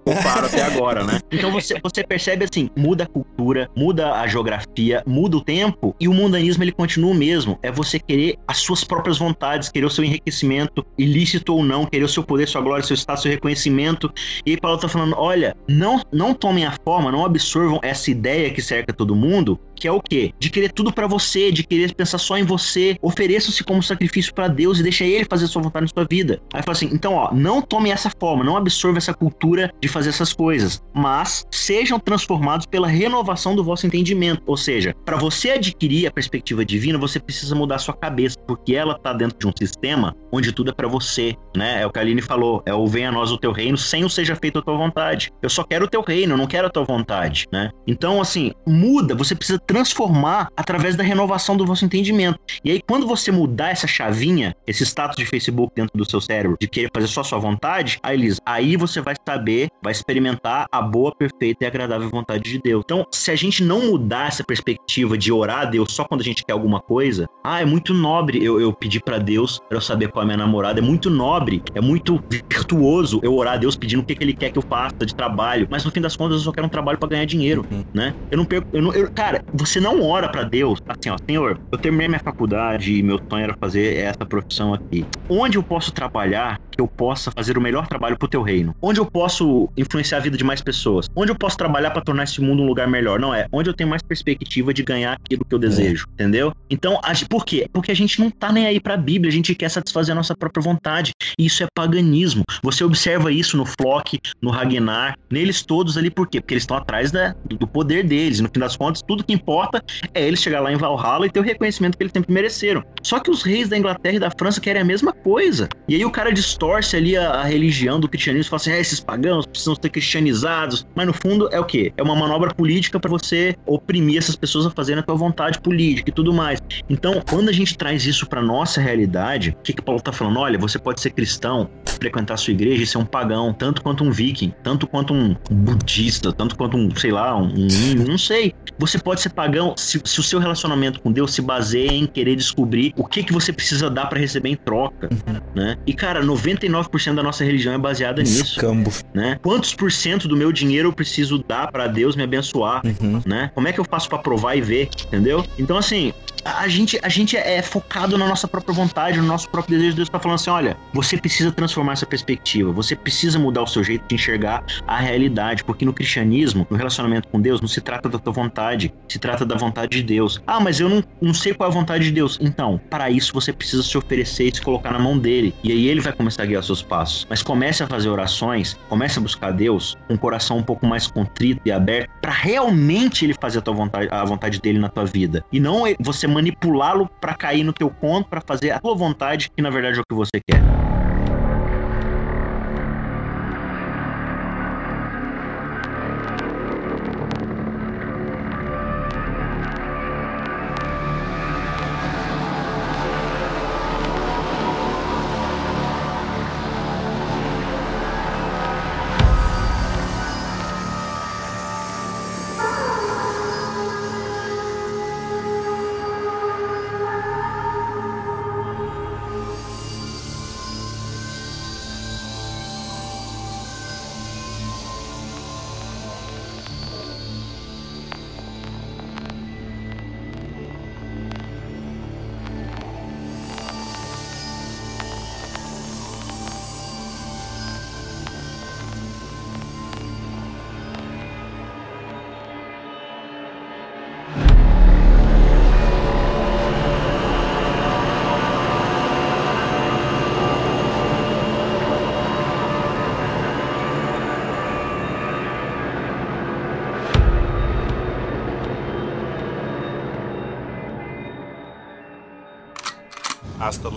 B: Eu paro até agora, né? Então você, você percebe assim, muda a cultura, muda a geografia, muda o tempo e o mundanismo ele continua o mesmo. É você querer as suas próprias vontades, querer o seu enriquecimento, ilícito ou não, querer o seu poder, sua glória, seu estado, seu reconhecimento. E aí Paulo tá falando, olha, não, não tomem a forma, não absorvam essa ideia que cerca todo mundo, que é o quê? De querer tudo para você, de querer pensar só em você, ofereça-se como sacrifício para Deus e deixa ele fazer a sua vontade na sua vida. Aí fala assim: então, ó, não tome essa forma, não absorva essa cultura de fazer essas coisas, mas sejam transformados pela renovação do vosso entendimento. Ou seja, para você adquirir a perspectiva divina, você precisa mudar sua cabeça, porque ela tá dentro de um sistema onde tudo é para você, né? É o que a Aline falou: é o venha a nós o teu reino sem o seja feito a tua vontade. Eu só quero o teu reino, eu não quero a tua vontade, né? Então, assim, muda, você precisa transformar através da renovação do vosso entendimento. E aí, quando você mudar essa chavinha, esse status de Facebook dentro do seu cérebro, de querer fazer só a sua vontade, aí, Liz, aí você vai saber, vai experimentar a boa, perfeita e agradável vontade de Deus. Então, se a gente não mudar essa perspectiva de orar a Deus só quando a gente quer alguma coisa, ah, é muito nobre eu, eu pedir para Deus pra eu saber qual é a minha namorada, é muito nobre, é muito virtuoso eu orar a Deus pedindo o que, que ele quer que eu faça de trabalho, mas no fim das contas eu só quero um trabalho para ganhar dinheiro, uhum. né? Eu não perco, eu não, eu, cara, você não ora para Deus assim, ó, Senhor, eu terminei minha faculdade e meu sonho era fazer essa profissão aqui. Onde eu posso trabalhar que eu possa fazer o melhor trabalho pro teu reino? Onde eu posso influenciar a vida de mais pessoas? Onde eu posso trabalhar para tornar esse mundo um lugar melhor? Não é, onde eu tenho mais perspectiva de ganhar aquilo que eu desejo, é. entendeu? Então, a, por quê? Porque a gente não tá nem aí pra Bíblia, a gente quer satisfazer a nossa própria vontade. E isso é paganismo. Você observa isso no Flock, no Ragnar, neles todos ali, por quê? Porque eles estão atrás da, do poder deles. No fim das contas, tudo que importa é eles chegar lá em Valhalla e ter o reconhecimento que eles sempre mereceram. Só que os reis da Inglaterra e da França querem a mesma coisa. E aí o cara distorce ali a, a religião do cristianismo, fala assim: ah, esses pagãos precisam ser cristianizados. Mas no fundo é o quê? É uma manobra política para você oprimir essas pessoas a fazerem a tua vontade política e tudo mais. Então, quando a gente traz isso para nossa realidade, o que, que Paulo tá falando? Olha, você pode ser cristão, frequentar sua igreja e ser um pagão, tanto quanto um viking, tanto quanto um budista, tanto quanto um, sei lá, um, um não sei. Você pode ser pagão se, se o seu relacionamento com Deus se baseia em querer descobrir o que que você precisa dar pra receber em troca, né? E cara, 99% da nossa religião é baseada nisso,
A: Escambo.
B: né? Quantos por cento do meu dinheiro eu preciso dar pra Deus me abençoar,
A: Uhum.
B: né? Como é que eu faço pra provar e ver, entendeu? Então assim, a gente, a gente é focado na nossa própria vontade, no nosso próprio desejo. Deus tá falando assim: olha, você precisa transformar essa perspectiva, você precisa mudar o seu jeito de enxergar a realidade, porque no cristianismo, no relacionamento com Deus, não se trata da tua vontade, se trata da vontade de Deus. Ah, mas eu não, não sei qual é a vontade de Deus. Então, para isso você precisa se oferecer e se colocar na mão dele, e aí ele vai começar a guiar seus passos. Mas comece a fazer orações, comece a buscar Deus com um coração um pouco mais contrito e aberto, para realmente ele fazer a tua vontade, a vontade dele na tua vida, e não você manipulá-lo para cair no teu conto, para fazer a tua vontade, que na verdade é o que você quer.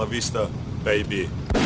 G: Vista, baby.